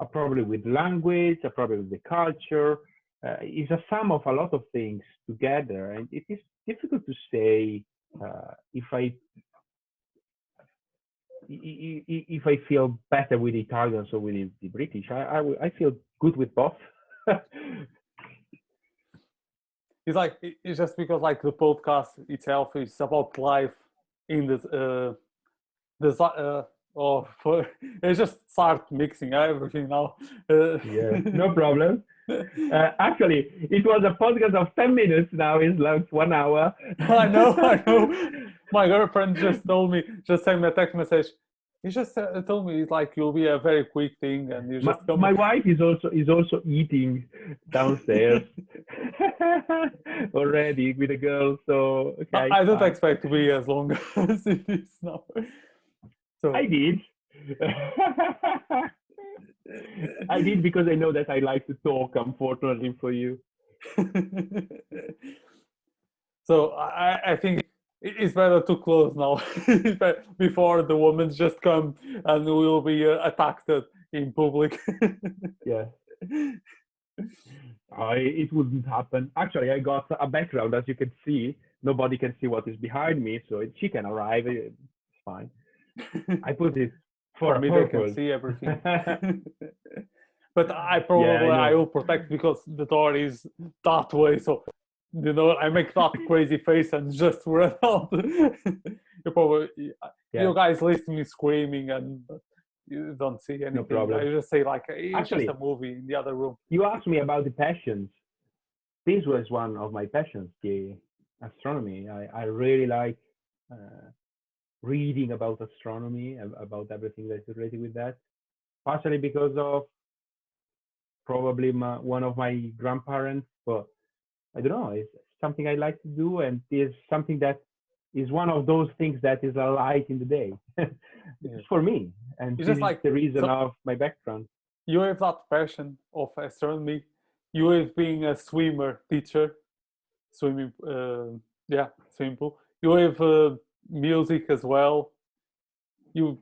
a problem with language, a problem with the culture. Uh, it's a sum of a lot of things together. And it is difficult to say uh, if I if I feel better with Italians or with the British, I, I, I feel good with both. it's like it's just because like the podcast itself is about life in this uh the uh oh for it just start mixing everything now uh, yeah no problem uh, actually it was a podcast of 10 minutes now it's like one hour i know i know my girlfriend just told me just sent me a text message he just uh, told me it's like you'll be a very quick thing, and you just. My, my wife is also is also eating downstairs already with a girl, so okay. I, I don't expect to be as long as it is now. So I did. I did because I know that I like to talk. Unfortunately for you. so I, I think it's better to close now before the women just come and we will be uh, attacked in public. yeah. I, it wouldn't happen. Actually, I got a background, as you can see. Nobody can see what is behind me, so she can arrive. It's fine. I put it for, for me. They can see everything. but I probably yeah, I, I, will protect because the door is that way, so you know, I make that crazy face and just run out. you probably, yeah. you guys listen to me screaming and you don't see anything. No problem. I just say like it's Actually, just a movie in the other room. You asked me about the passions. This was one of my passions, the astronomy. I, I really like uh, reading about astronomy, about everything that's related with that. Partially because of probably my, one of my grandparents, but I don't know, it's something I like to do, and is something that is one of those things that is a light in the day for me. And it's this is like, the reason so of my background. You have that passion of astronomy. You have being a swimmer teacher, swimming, uh, yeah, swimming pool. You have uh, music as well. You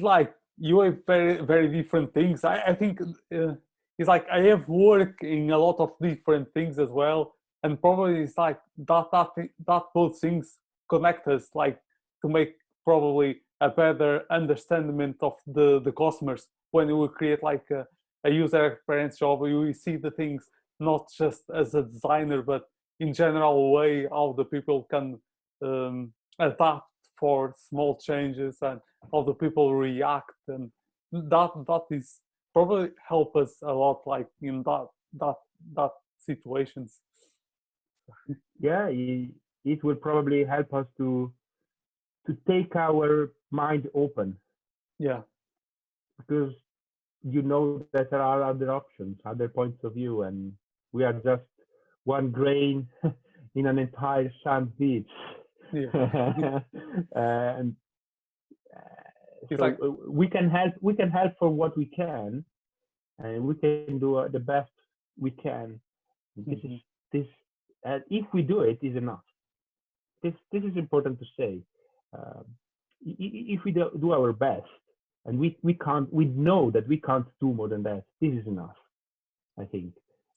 like you have very very different things. I, I think uh, it's like I have work in a lot of different things as well and probably it's like that that that both things connect us like to make probably a better understanding of the the customers when we create like a, a user experience job we see the things not just as a designer but in general way how the people can um, adapt for small changes and how the people react and that that is probably help us a lot like in that that that situations yeah, it, will probably help us to to take our mind open. Yeah, because you know that there are other options, other points of view, and we are just one grain in an entire sand beach. Yeah. and uh, so like, we can help. We can help for what we can, and we can do uh, the best we can. This mm-hmm. is this and if we do it, is enough. This this is important to say. Um, if we do do our best, and we we can't, we know that we can't do more than that. This is enough. I think.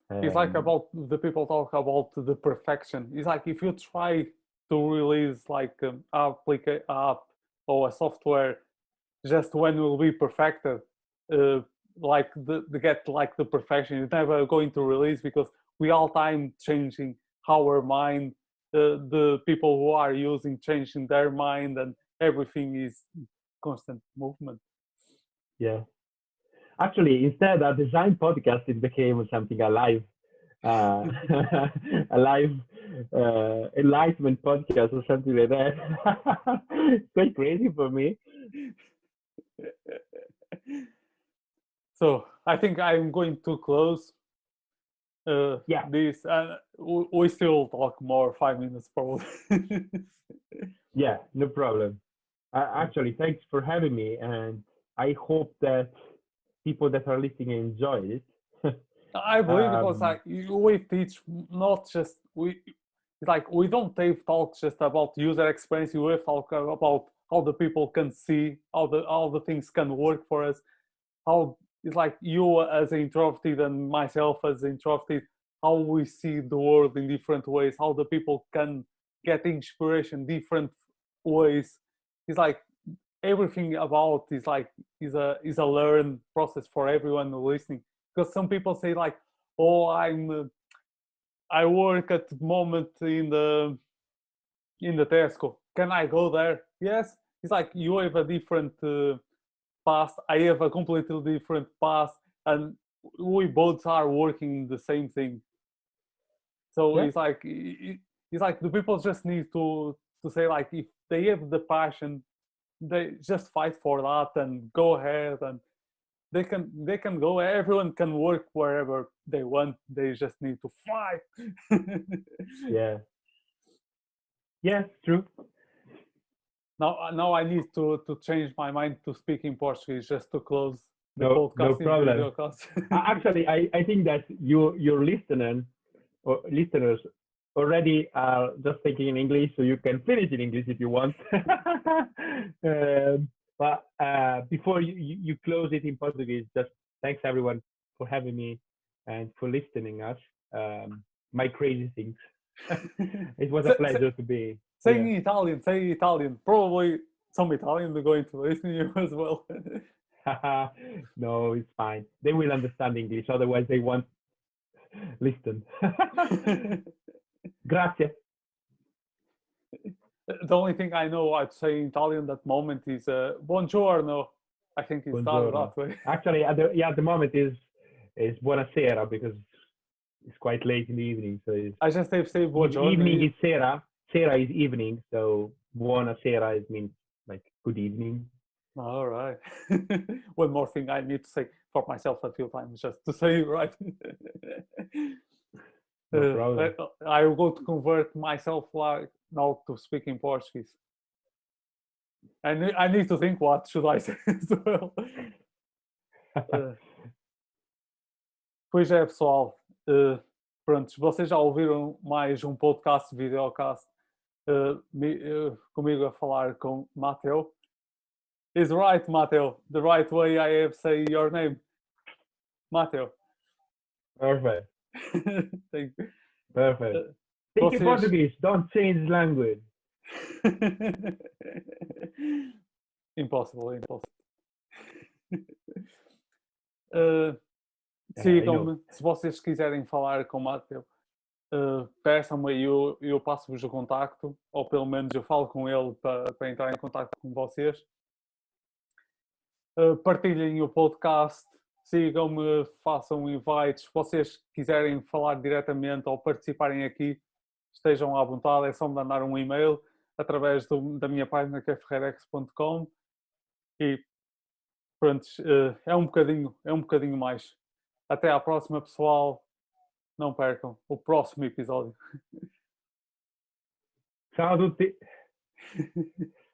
Um, it's like about the people talk about the perfection. It's like if you try to release like an applica- app or a software just when will be perfected, uh, like the, get like the perfection, it's never going to release because we all time changing our mind the the people who are using changing their mind and everything is constant movement Yeah. Actually, instead, a design podcast it became something alive, uh, a live uh, enlightenment podcast or something like that. it's quite crazy for me. so I think I'm going to close. Uh, yeah. This uh, we still talk more five minutes probably. yeah, no problem. Uh, actually, thanks for having me, and I hope that people that are listening enjoy it. I believe um, because like we teach not just we like we don't talk just about user experience. We talk about how the people can see how the how the things can work for us. How it's like you as introverted and myself as introverted, how we see the world in different ways. How the people can get inspiration different ways. It's like everything about is like is a is a learn process for everyone listening because some people say like oh i'm uh, i work at the moment in the in the tesco. Can i go there? Yes. It's like you have a different uh, past. I have a completely different past and we both are working the same thing. So yeah. it's like it's like the people just need to to say like if they have the passion they just fight for that and go ahead and they can they can go everyone can work wherever they want they just need to fight yeah. Yeah true. Now uh, now i need to to change my mind to speak in portuguese just to close the no, podcast no problem. actually i i think that you your listener or listeners already are just thinking in English, so you can finish in English if you want. um, but uh, before you, you close it in Portuguese, just thanks everyone for having me and for listening us. Um, my crazy things. it was a pleasure to be. Say in Italian, say Italian. Probably some Italians are going to listen to you as well. no, it's fine. They will understand English. Otherwise, they won't listen. Grazie. The only thing I know I'd say in Italian that moment is uh, buongiorno. I think it's done that way. Actually, at the, yeah, at the moment is is buonasera because it's quite late in the evening. So I just say say buongiorno. Evening is sera. Sera is evening. So buonasera is means like good evening. All right. One more thing I need to say for myself a few times just to say it right. No uh, I, will go to convert myself like now to speak in Portuguese. I need, I need to think what should I say as well. uh, pois é, pessoal. Uh, pronto, vocês já ouviram mais um podcast, videocast, uh, me, uh, comigo a falar com Mateo. Is right, Mateo. The right way I have say your name. Mateo. Perfect. Thank you. Perfect. Think Vocês... Portuguese, don't change language. impossible, impossible. Uh, Sigam-me, se vocês quiserem falar com o Mateu, uh, peçam-me e eu, eu passo-vos o contacto, ou pelo menos eu falo com ele para, para entrar em contato com vocês. Uh, partilhem o podcast, sigam-me, façam invites. Se vocês quiserem falar diretamente ou participarem aqui, estejam à vontade, é só me mandar um e-mail através do, da minha página que é ferreirex.com e pronto, eh, é um bocadinho, é um bocadinho mais. Até à próxima, pessoal. Não percam o próximo episódio. Tchau,